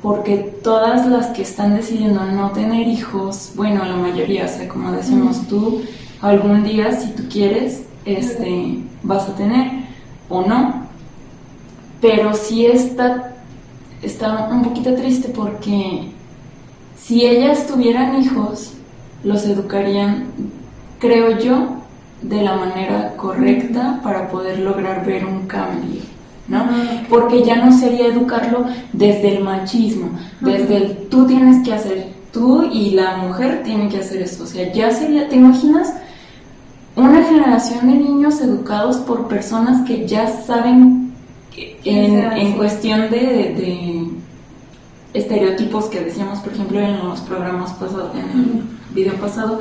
S2: porque todas las que están decidiendo no tener hijos, bueno, la mayoría, o sea, como decimos tú, algún día, si tú quieres, este, vas a tener o no. Pero sí está está un poquito triste porque si ellas tuvieran hijos, los educarían, creo yo, de la manera correcta para poder lograr ver un cambio, ¿no? Porque ya no sería educarlo desde el machismo, desde el tú tienes que hacer, tú y la mujer tienen que hacer esto, o sea, ya sería, ¿te imaginas? Una generación de niños educados por personas que ya saben que
S1: ¿Qué
S2: en, en cuestión de, de estereotipos que decíamos, por ejemplo, en los programas pasados, en el video pasado,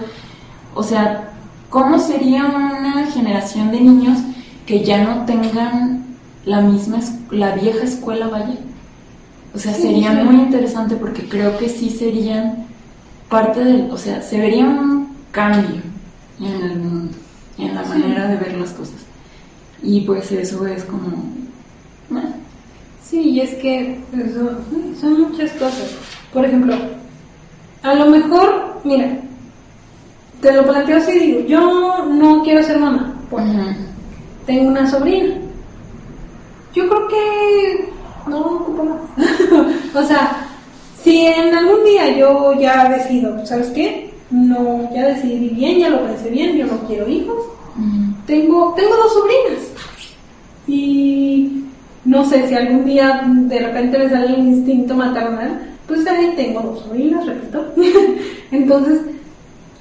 S2: o sea, ¿cómo sería una generación de niños que ya no tengan la misma, es- la vieja escuela, vaya? O sea,
S1: Sí,
S2: sería
S1: sí.
S2: muy interesante porque creo que sí serían parte del, o sea, se vería un cambio en el mundo, en la
S1: Sí.
S2: manera de ver las cosas. Y pues eso es como... bueno,
S1: Sí, y es que pues, son, muchas cosas. Por ejemplo, a lo mejor, mira, te lo planteo así, digo, yo no quiero ser mamá,
S2: ujú.
S1: tengo una sobrina. Yo creo que no ocupo más. <laughs> o sea, si en algún día yo ya decido, ¿sabes qué? No, ya decidí bien, ya lo pensé bien, yo no quiero hijos. Tengo, tengo dos sobrinas. Y no sé si algún día de repente me sale el instinto maternal, pues ahí tengo dos sobrinas, repito. <laughs> Entonces,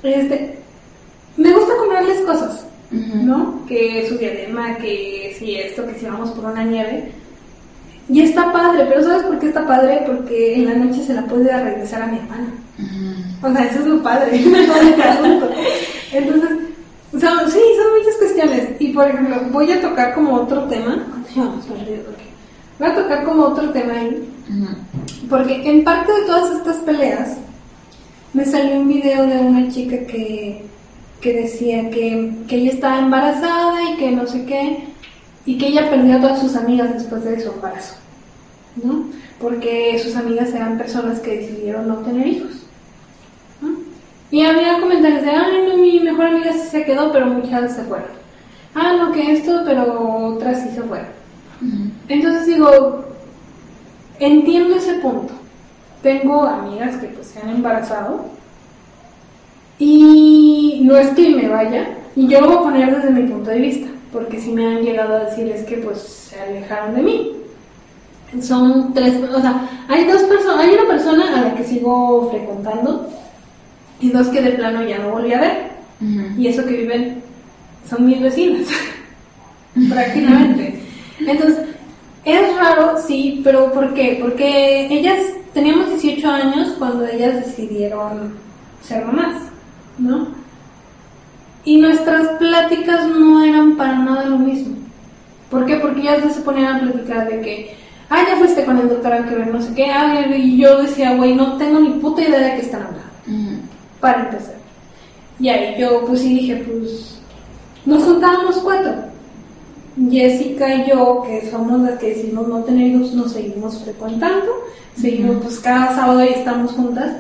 S1: este, me gusta comprarles cosas, ¿no? Que su diadema, que si esto, que si vamos por una nieve. Y está padre, pero ¿sabes por qué está padre? Porque en la noche se la puede regresar a mi hermana. O sea, eso es lo padre de <laughs> todo este asunto. Entonces, son, sí, son muchas cuestiones. Y por ejemplo, voy a tocar como otro tema. Voy a tocar como otro tema ahí. Porque en parte de todas estas peleas, me salió un video de una chica que, que decía que, que ella estaba embarazada y que no sé qué, y que ella perdió a todas sus amigas después de su embarazo, ¿no? Porque sus amigas eran personas que decidieron no tener hijos. ¿no? Y había comentarios de, ay, no, mi mejor amiga sí se quedó, pero muchas se fueron. ah, no, que esto, pero otras sí se fueron. Entonces digo, entiendo ese punto. Tengo amigas que pues se han embarazado y no es que me vaya, y yo lo voy a poner desde mi punto de vista, porque si me han llegado a decir es que pues se alejaron de mí. Son tres, o sea, hay dos personas, hay una persona a la que sigo frecuentando y dos que de plano ya no volví a ver. Y eso que viven son mis vecinas, <laughs> prácticamente. Entonces, es raro, sí, pero ¿por qué? Porque ellas, teníamos 18 años cuando ellas decidieron ser mamás, ¿no? Y nuestras pláticas no eran para nada lo mismo. ¿Por qué? Porque ellas se ponían a platicar de que, ah, ya fuiste con el doctor a que ver no sé qué, ah, y yo decía, güey, no tengo ni puta idea de qué están hablando. Para empezar. Y ahí yo, pues sí dije, pues, nos juntábamos cuatro. Jessica y yo, que somos las que decimos no tener hijos, nos seguimos frecuentando. Seguimos, pues cada sábado ahí estamos juntas.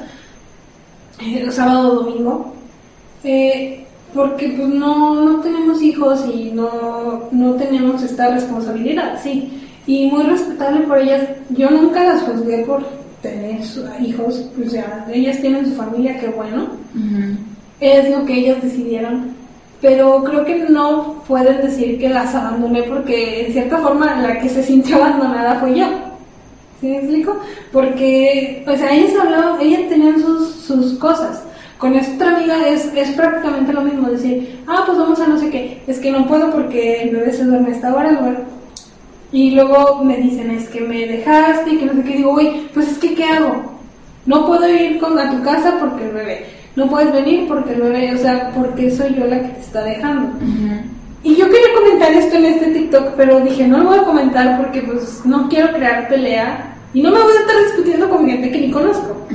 S1: Eh, sábado o domingo. Eh, porque pues no, no tenemos hijos y no, no tenemos esta responsabilidad, sí. Y muy respetable por ellas. Yo nunca las juzgué por tener hijos, o sea, ellas tienen su familia, qué bueno. Es lo que ellas decidieron. Pero creo que no pueden decir que las abandoné porque en cierta forma la que se sintió abandonada fue yo. ¿Sí me explico? Porque, o sea, ellas hablaban, ellas tenían sus, sus cosas con esta otra amiga es, es prácticamente lo mismo, decir, ah, pues vamos a no sé qué, es que no puedo porque el bebé se duerme a esta hora, bueno. Y luego me dicen, es que me dejaste y que no sé qué, digo, uy, pues es que, ¿qué hago? No puedo ir con, a tu casa porque el bebé, no puedes venir porque el bebé, o sea, porque soy yo la que te está dejando. Y yo quería comentar esto en este TikTok, pero dije, no lo voy a comentar porque pues no quiero crear pelea y no me voy a estar discutiendo con gente que ni conozco.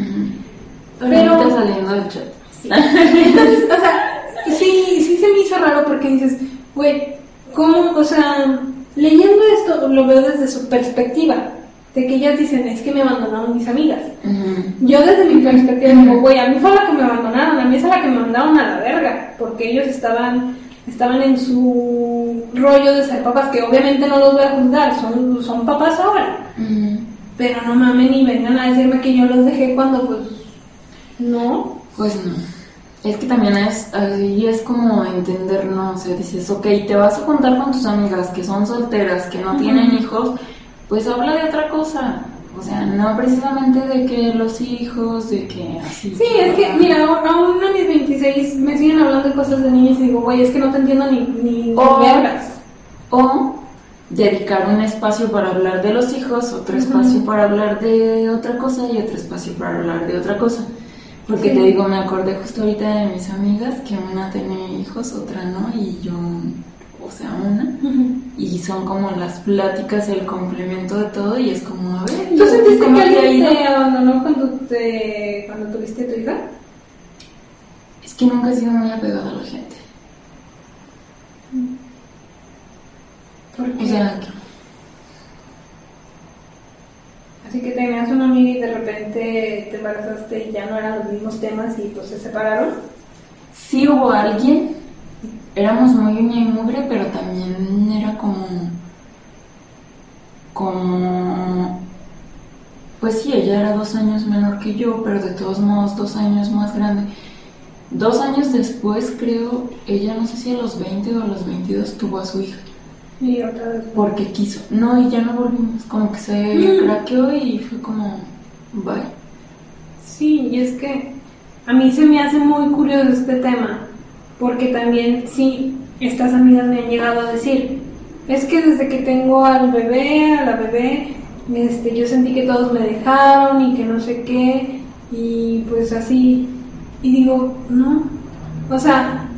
S2: Pero, saliendo del chat.
S1: Entonces, o sea, sí, sí se me hizo raro porque dices, güey, ¿cómo? O sea, leyendo esto lo veo desde su perspectiva, de que ellas dicen, es que me abandonaron mis amigas. Yo desde mi perspectiva digo, güey, a mí fue la que me abandonaron, a mí es la que me mandaron a la verga, porque ellos estaban estaban en su rollo de ser papás, que obviamente no los voy a juzgar, son, son papás ahora. Pero no mamen y vengan a decirme que yo los dejé cuando pues no.
S2: Pues no. Es que también es, ahí es como entender, ¿no? O sea, dices, ok, te vas a juntar con tus amigas que son solteras, que no tienen hijos, pues habla de otra cosa. O sea, no precisamente de que los hijos, de que así.
S1: Sí, es que, mira, aún a mis 26 me siguen hablando de cosas de niños y digo, güey, es que no te entiendo ni, ni,
S2: o, O dedicar un espacio para hablar de los hijos, otro espacio para hablar de otra cosa y otro espacio para hablar de otra cosa. Porque te digo, me acordé justo ahorita de mis amigas que una tiene hijos, otra no, y yo, o sea, una. Y son como las pláticas, el complemento de todo, y es como, a ver.
S1: ¿Tú sentiste que alguien te abandonó cuando, te, cuando tuviste tu hija?
S2: Es que nunca he sido muy apegada a la gente.
S1: ¿Por qué?
S2: O sea,
S1: Así que tenías una amiga y de repente te embarazaste y ya no eran los mismos temas y pues se separaron.
S2: Sí hubo alguien, éramos muy uña y mugre, pero también era como, como, pues sí, ella era dos años menor que yo, pero de todos modos dos años más grande. Dos años después, creo, ella no sé si a los 20 o a los 22 tuvo a su hija.
S1: Y otra vez.
S2: Porque quiso. No, y ya no volvimos. Como que se mm. craqueó y fue como, bye.
S1: Sí, y es que a mí se me hace muy curioso este tema. Porque también, sí, estas amigas me han llegado a decir, es que desde que tengo al bebé, a la bebé, este, yo sentí que todos me dejaron y que no sé qué, y pues así, y digo, no, o sea,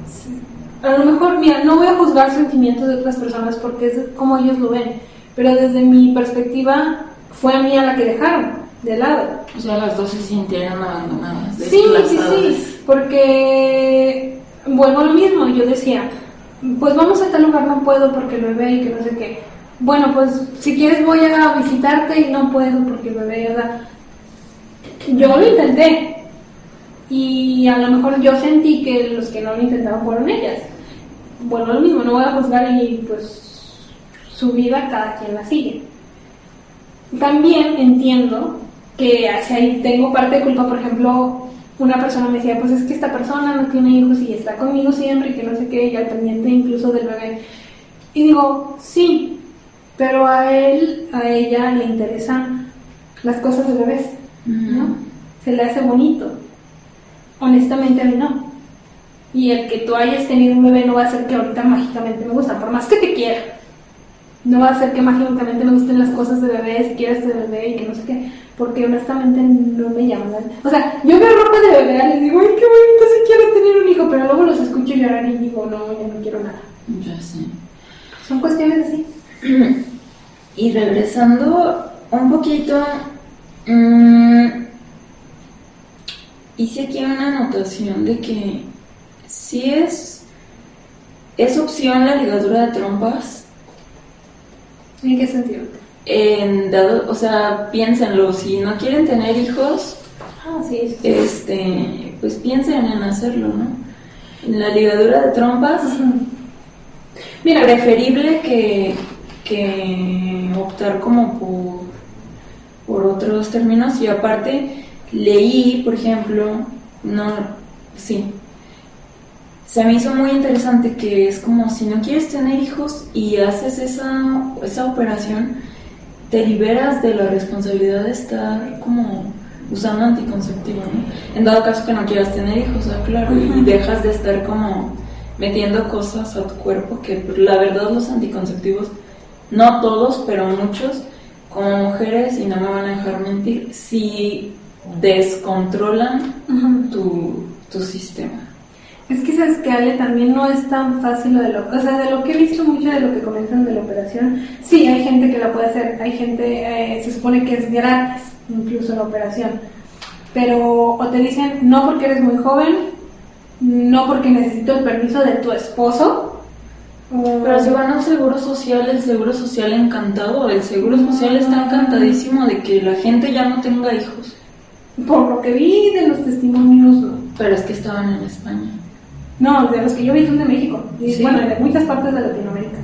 S1: a lo mejor, mira, no voy a juzgar sentimientos de otras personas porque es como ellos lo ven, pero desde mi perspectiva fue a mí a la que dejaron de lado.
S2: O sea, las dos se sintieron abandonadas.
S1: Sí, sí, sí, porque vuelvo a lo mismo, yo decía, pues vamos a tal lugar, no puedo porque el bebé y que no sé qué. Bueno, pues si quieres voy a visitarte y no puedo porque el bebé, o sea, yo lo intenté, y a lo mejor yo sentí que los que no lo intentaron fueron ellas. Bueno, lo mismo, no voy a juzgar y pues su vida cada quien la sigue. También entiendo que hacia ahí tengo parte de culpa, por ejemplo, una persona me decía, pues es que esta persona no tiene hijos y está conmigo siempre y que no sé qué, y al pendiente incluso del bebé. Y digo, sí, pero a él, a ella le interesan las cosas de bebés, ¿no? Se le hace bonito. Honestamente a mí no. Y el que tú hayas tenido un bebé no va a hacer que ahorita mágicamente me gusta, por más que te quiera. No va a hacer que mágicamente me gusten las cosas de bebé, si quieres de bebé y que no sé qué, porque honestamente no me llaman. O sea, yo veo ropa de bebé y digo, ay, qué bonito, si quiero tener un hijo, pero luego los escucho llorar y digo, no, ya no quiero nada.
S2: Ya sé.
S1: Son cuestiones así.
S2: Y regresando un poquito, mmm, hice aquí una anotación de que si es, es opción la ligadura de trompas.
S1: ¿En qué sentido?
S2: En dado, o sea, piénsenlo, si no quieren tener hijos,
S1: Ah, sí, sí.
S2: este, pues piensen en hacerlo, ¿no? En la ligadura de trompas,
S1: Mira,
S2: preferible que, que optar como por, por otros términos y aparte leí, por ejemplo, no, sí, se me hizo muy interesante que es como si no quieres tener hijos y haces esa, esa operación, te liberas de la responsabilidad de estar como usando anticonceptivo, ¿no? En dado caso que no quieras tener hijos, ah, claro, y dejas de estar como metiendo cosas a tu cuerpo, que la verdad los anticonceptivos, no todos, pero muchos, como mujeres, y no me van a dejar mentir, sí descontrolan tu, tu sistema.
S1: Es que sabes que Ale también no es tan fácil lo de lo, o sea, de lo que he visto mucho de lo que comentan de la operación, sí hay gente que la puede hacer, hay gente, eh, se supone que es gratis, incluso la operación, pero o te dicen no porque eres muy joven, no porque necesito el permiso de tu esposo, o-
S2: Pero si van al seguro social, el seguro social encantado, el seguro social está encantadísimo de que la gente ya no tenga hijos.
S1: por lo que vi de los testimonios, no.
S2: Pero es que estaban en España.
S1: No, de los que yo vi son de México. Y
S2: Sí.
S1: bueno, de muchas partes de Latinoamérica.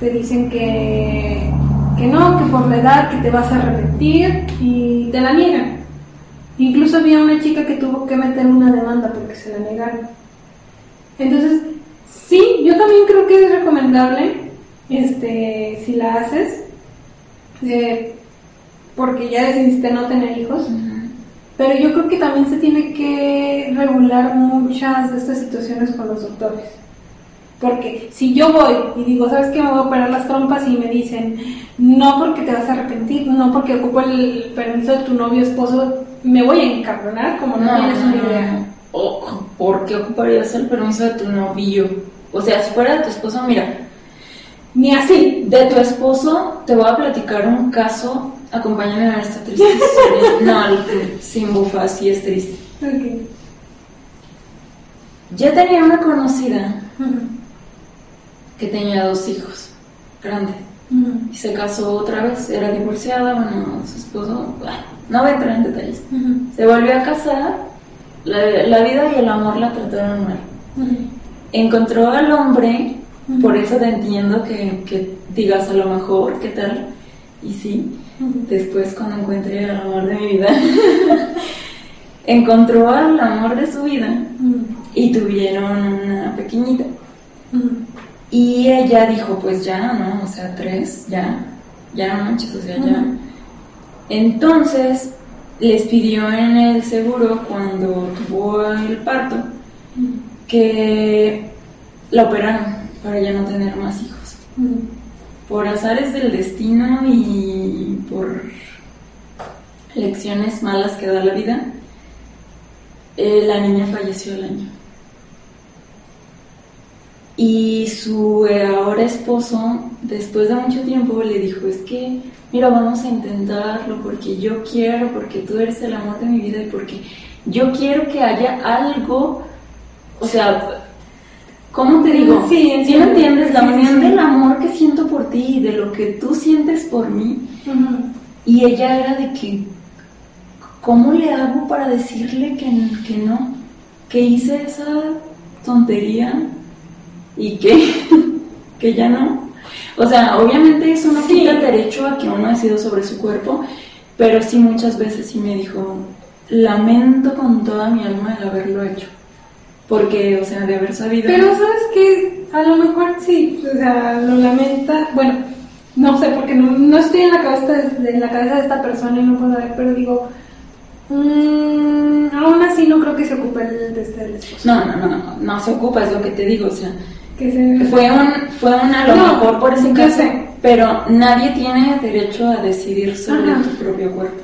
S1: Te dicen que, que no, que por la edad que te vas a arrepentir y te la niegan. Incluso había una chica que tuvo que meter una demanda porque se la negaron. Entonces, sí, yo también creo que es recomendable, este, si la haces, eh, porque ya decidiste no tener hijos. Pero yo creo que también se tiene que regular muchas de estas situaciones con los doctores. Porque si yo voy y digo, ¿sabes qué? Me voy a operar las trompas y me dicen, no porque te vas a arrepentir, no porque ocupo el permiso de tu novio esposo, me voy a encabronar como no, tienes una idea.
S2: ¿Por qué ocuparías el permiso de tu novio? O sea, si fuera de tu esposo, mira,
S1: Ni así.
S2: de tu esposo te voy a platicar un caso. Acompáñame a esta triste historia. No, sin bufa, sí es triste.
S1: Ok.
S2: Yo tenía una conocida que tenía dos hijos grandes. Y se casó otra vez, era divorciada, bueno, su esposo, bueno, no voy a entrar en detalles. Se volvió a casar, la, la vida y el amor la trataron mal. Encontró al hombre, por eso te entiendo que, que digas a lo mejor, ¿qué tal? Y sí. Después cuando encuentre al amor de mi vida, <laughs> encontró al amor de su vida y tuvieron una pequeñita. Y ella dijo, pues ya, ¿no? O sea, tres, ya, ya no manches, o sea, ya. Entonces, les pidió en el seguro, cuando tuvo el parto, que la operaran para ya no tener más hijos. Por azares del destino y por lecciones malas que da la vida, eh, la niña falleció el año. Y su ahora esposo, después de mucho tiempo, le dijo, es que, mira, vamos a intentarlo porque yo quiero, porque tú eres el amor de mi vida y porque yo quiero que haya algo, o sea, ¿cómo te digo?
S1: Sí,
S2: ¿Sí me entiendes? La
S1: Sí, sí,
S2: unión
S1: sí.
S2: del amor que siento por ti y de lo que tú sientes por mí. Y ella era de que, ¿cómo le hago para decirle que, que no? Que hice esa tontería y que, <laughs> que ya no. O sea, obviamente eso no quita el derecho a que uno decida sobre su cuerpo, pero sí muchas veces sí me dijo, lamento con toda mi alma el haberlo hecho. Porque, o sea, de haber sabido...
S1: Pero sabes que a lo mejor sí, o sea, lo lamenta, bueno, no sé, porque no, no estoy en la, cabeza de, en la cabeza de esta persona y no puedo ver, pero digo, mmm, aún así no creo que se ocupe el de este esposo.
S2: No, no, no, no, no se ocupa, es lo que te digo, o sea, que se... fue un, fue un a lo mejor por ese caso, pero nadie tiene derecho a decidir sobre tu propio cuerpo.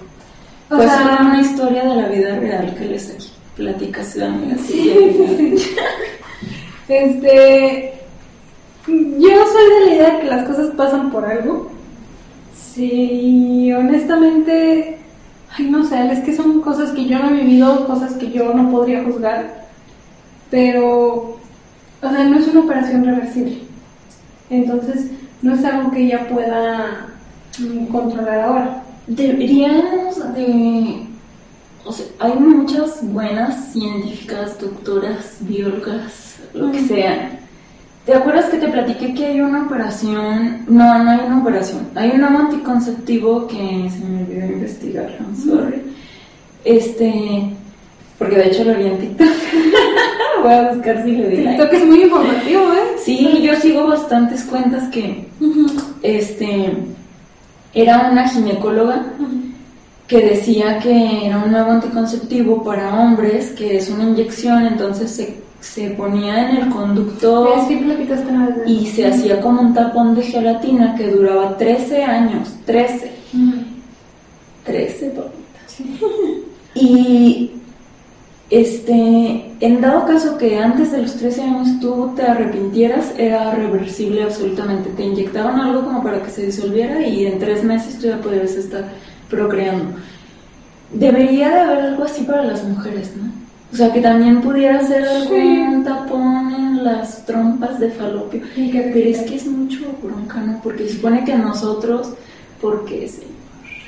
S2: O pues sea, una historia de la vida real que les aquí platica su amiga. Sí, <laughs>
S1: este, yo soy de la idea de que las cosas pasan por algo. Sí, honestamente, ay, no sé, es que son cosas que yo no he vivido, cosas que yo no podría juzgar, pero, o sea, no es una operación reversible. Entonces, no es algo que ella pueda mm, controlar ahora.
S2: Deberíamos de... O sea, hay muchas buenas científicas, doctoras, biólogas, lo que sea, ¿Te acuerdas que te platiqué que hay una operación? No, no hay una operación. Hay un anticonceptivo que se me olvidó investigar, I'm sorry. Este, porque de hecho lo vi en TikTok. <laughs> Voy a buscar si lo
S1: di. TikTok es muy informativo, ¿eh?
S2: Sí, yo sigo bastantes cuentas que, este, era una ginecóloga que decía que era un nuevo anticonceptivo para hombres, que es una inyección, entonces se se ponía en el conducto y se hacía como un tapón de gelatina que duraba 13 años, 13. 13, <laughs> Y este, en dado caso que antes de los 13 años tú te arrepintieras, era reversible absolutamente. Te inyectaban algo como para que se disolviera y en tres meses tú ya podías estar procreando. Debería de haber algo así para las mujeres, ¿no? O sea, que también pudiera ser algún tapón en las trompas de falopio. Pero es que es mucho bronca, ¿no? Porque se supone que nosotros, porque es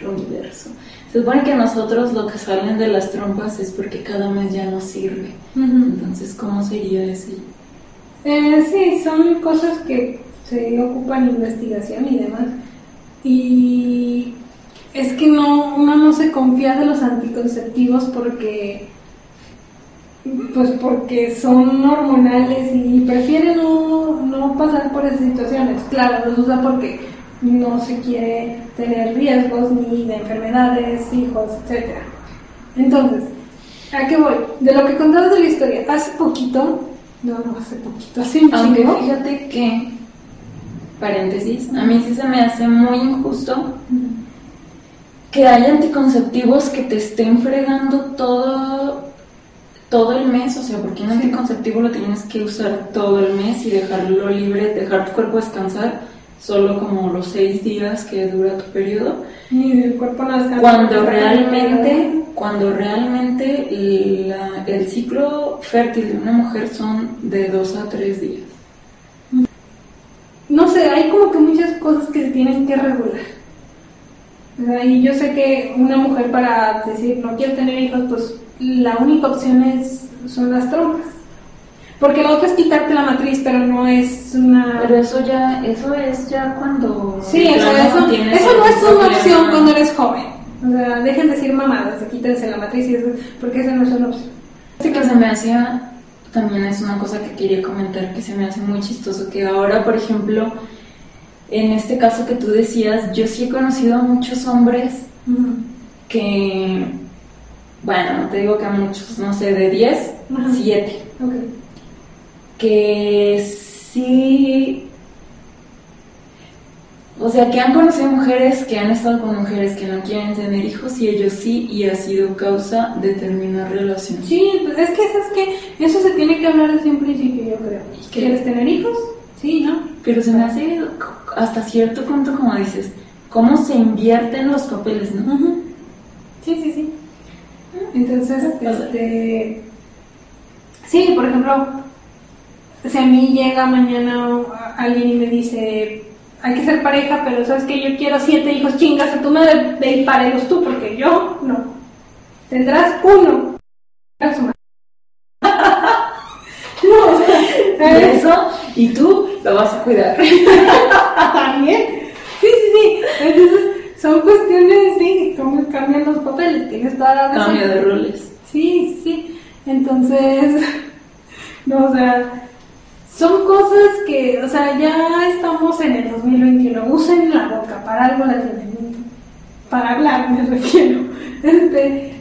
S2: el universo, se supone que nosotros lo que salen de las trompas es porque cada mes ya no sirve. Entonces, ¿cómo sería ese?
S1: Eh, sí, son cosas que se ocupan investigación y demás. Y es que no, uno no se confía de los anticonceptivos porque pues porque son hormonales y prefieren no, pasar por esas situaciones. Claro, los usa porque no se quiere tener riesgos ni de enfermedades, hijos, etc. Entonces, ¿a qué voy? De lo que contabas de la historia, hace poquito, no, no hace poquito, hace un
S2: Aunque fíjate que, paréntesis, a mí sí se me hace muy injusto que haya anticonceptivos que te estén fregando todo todo el mes, o sea, porque un anticonceptivo lo tienes que usar todo el mes y dejarlo libre, dejar tu cuerpo descansar solo como los seis días que dura tu periodo.
S1: Y el cuerpo no descansa.
S2: Cuando realmente, cuando realmente el ciclo fértil de una mujer son de dos a tres días.
S1: No sé, hay como que muchas cosas que se tienen que regular. Y yo sé que una mujer para decir no quiero tener hijos, pues la única opción es, son las trompas. Porque la otra es quitarte la matriz, pero no es una...
S2: Pero eso ya, eso es ya cuando...
S1: Sí, eso, eso, no es una opción cuando eres joven. O sea, dejen de decir mamadas, quítense la matriz y eso, porque eso no es una opción.
S2: Este que se me hacía, también es una cosa que quería comentar, que se me hace muy chistoso, que ahora, por ejemplo, en este caso que tú decías, yo sí he conocido a muchos hombres que bueno, no te digo que a muchos, no sé, de 10, 7. Que sí, o sea, que han conocido mujeres que han estado con mujeres que no quieren tener hijos y ellos sí, y ha sido causa de terminar relación.
S1: Sí, pues es que eso, es que eso se tiene que hablar desde un principio, yo creo. ¿Quieres tener hijos? Sí, ¿no?
S2: Pero se me hace hasta cierto punto, como dices, cómo se invierten los papeles, ¿no?
S1: Sí, sí, sí. Entonces, este, sí, por ejemplo, si a mí llega mañana alguien y me dice, hay que ser pareja, pero sabes que yo quiero siete hijos, chingas a tu madre, ve y parelos tú, porque yo no. Tendrás uno. <laughs>
S2: no, eso, y tú lo vas a cuidar. <laughs>
S1: También. Sí, sí, sí. Entonces, son cuestiones, sí, cómo cambian los papeles. Tienes toda la razón.
S2: Cambio de roles.
S1: Sí, sí. Entonces, <laughs> no, o sea, son cosas que, o sea, ya estamos en el 2021. Usen la boca, para algo la tienen. Para hablar, me refiero. Este,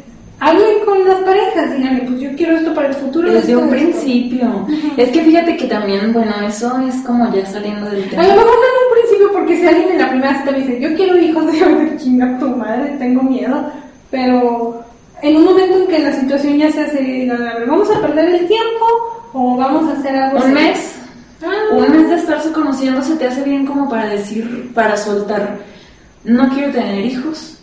S1: hablen con las parejas, díganle, pues yo quiero esto para el futuro.
S2: Desde un principio. Es que fíjate que también, bueno, eso es como ya saliendo del
S1: A
S2: tema.
S1: lo mejor no en un principio, porque si alguien en la primera cita me dice, yo quiero hijos, <laughs> de chinga tu madre, tengo miedo. Pero en un momento en que la situación ya se hace, digan, a ver, ¿vamos a perder el tiempo o vamos a hacer algo
S2: Un
S1: serio?"
S2: mes,
S1: Ah,
S2: un mes de estarse conociendo se te hace bien como para decir, para soltar, no quiero tener hijos.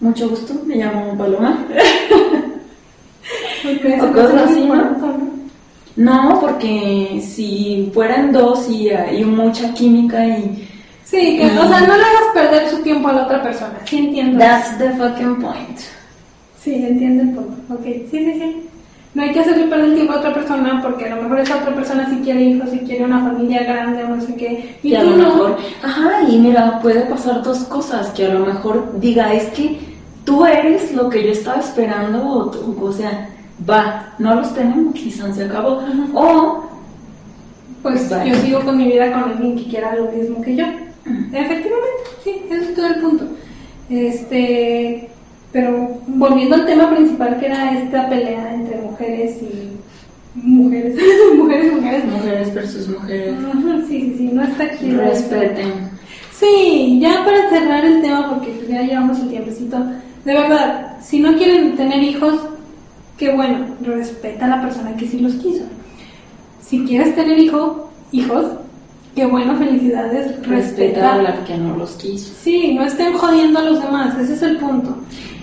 S2: Mucho gusto, me llamo Paloma. <laughs> o cosas así, ¿no?
S1: ¿no?
S2: Porque si fueran dos y hay mucha química y
S1: Sí, que, o sea, no le hagas perder su tiempo a la otra persona. Sí entiendo.
S2: that's the fucking point.
S1: Sí, entiendo el punto. Ok, sí, sí, sí. No hay que hacerle perder el tiempo a otra persona porque a lo mejor esa otra persona sí quiere hijos, sí quiere una familia grande o no sé qué. Y,
S2: Y a
S1: tú
S2: lo
S1: no.
S2: mejor, ajá, y mira, puede pasar dos cosas, que a lo mejor diga, es que tú eres lo que yo estaba esperando, o, tú- o sea, va, no los tenemos, quizás se acabó. O,
S1: Pues
S2: Vale.
S1: yo sigo con mi vida con alguien que quiera lo mismo que yo. Efectivamente, sí, ese es todo el punto. Este, pero volviendo al tema principal que era esta pelea entre mujeres y mujeres, <laughs> mujeres mujeres.
S2: mujeres versus mujeres,
S1: Sí, sí, sí, no está eso.
S2: respeten.
S1: Sí, ya para cerrar el tema, porque ya llevamos el tiempecito, de verdad, si no quieren tener hijos, qué bueno, respeta a la persona que sí los quiso. Si quieres tener hijo, hijos, qué bueno, felicidades,
S2: Respeta a la que no los quiso.
S1: Sí, no estén jodiendo a los demás, ese es el punto.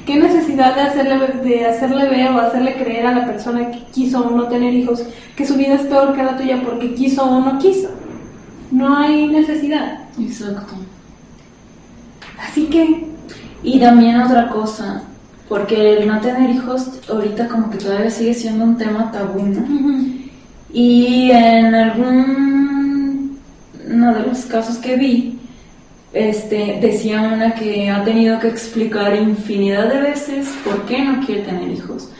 S1: ¿Qué necesidad de hacerle, de hacerle ver o hacerle creer a la persona que quiso o no tener hijos que su vida es peor que la tuya porque quiso o no quiso? No hay necesidad.
S2: Exacto.
S1: Así que,
S2: Y también otra cosa, porque el no tener hijos ahorita como que todavía sigue siendo un tema tabú, ¿no? Y en algún uno de los casos que vi, este, decía una que ha tenido que explicar infinidad de veces por qué no quiere tener hijos.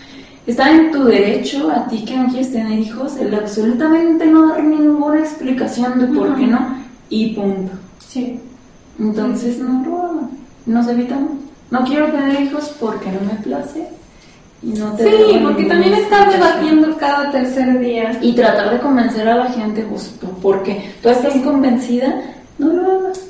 S2: Está en tu derecho a ti que no quieres tener hijos, el absolutamente no dar ninguna explicación de por qué no y punto.
S1: sí.
S2: Entonces no nos evitamos. No quiero tener hijos porque no me place y no te
S1: Sí, porque también
S2: explicación.
S1: debatiendo cada tercer día.
S2: Y tratar de convencer a la gente justo porque tú estás convencida, no lo hagas.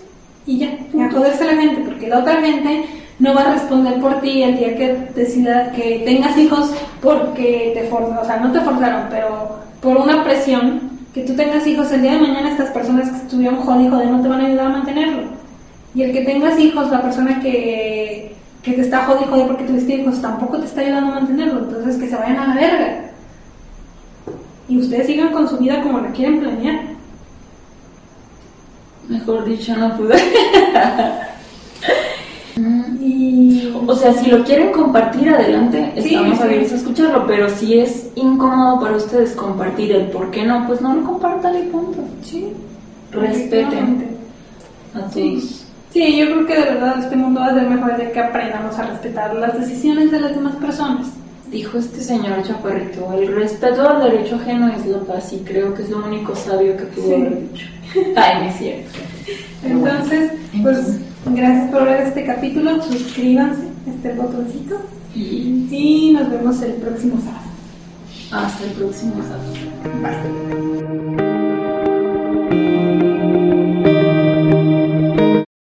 S1: Y ya, a joderse la gente, porque la otra gente no va a responder por ti el día que decida que tengas hijos porque te forzaron, o sea, no te forzaron, pero por una presión, que tú tengas hijos el día de mañana, estas personas que estuvieron jodido, jode, no te van a ayudar a mantenerlo. Y el que tengas hijos, la persona que, que te está jodido, jode porque tuviste hijos, tampoco te está ayudando a mantenerlo, entonces que se vayan a la verga. Y ustedes sigan con su vida como la quieren planear.
S2: Mejor dicho, no pude. <laughs>
S1: Y
S2: o sea, si lo quieren compartir, adelante,
S1: Sí,
S2: estamos
S1: sí.
S2: abiertos a escucharlo, pero si es incómodo para ustedes compartir el por qué no, pues no lo compartan y punto.
S1: sí,
S2: Respeten a
S1: Sí. Sí, yo creo que de verdad este mundo va a ser mejor de que aprendamos a respetar las decisiones de las demás personas.
S2: Dijo este señor Chaparrito, el respeto al derecho ajeno es la paz y creo que es lo único sabio que pudo
S1: Sí.
S2: haber dicho. <laughs> Ay, no es cierto. Bueno.
S1: Entonces, pues gracias por ver este capítulo, suscríbanse, este botoncito
S2: Y
S1: y nos vemos el próximo sábado.
S2: hasta el próximo sábado.
S1: Bye.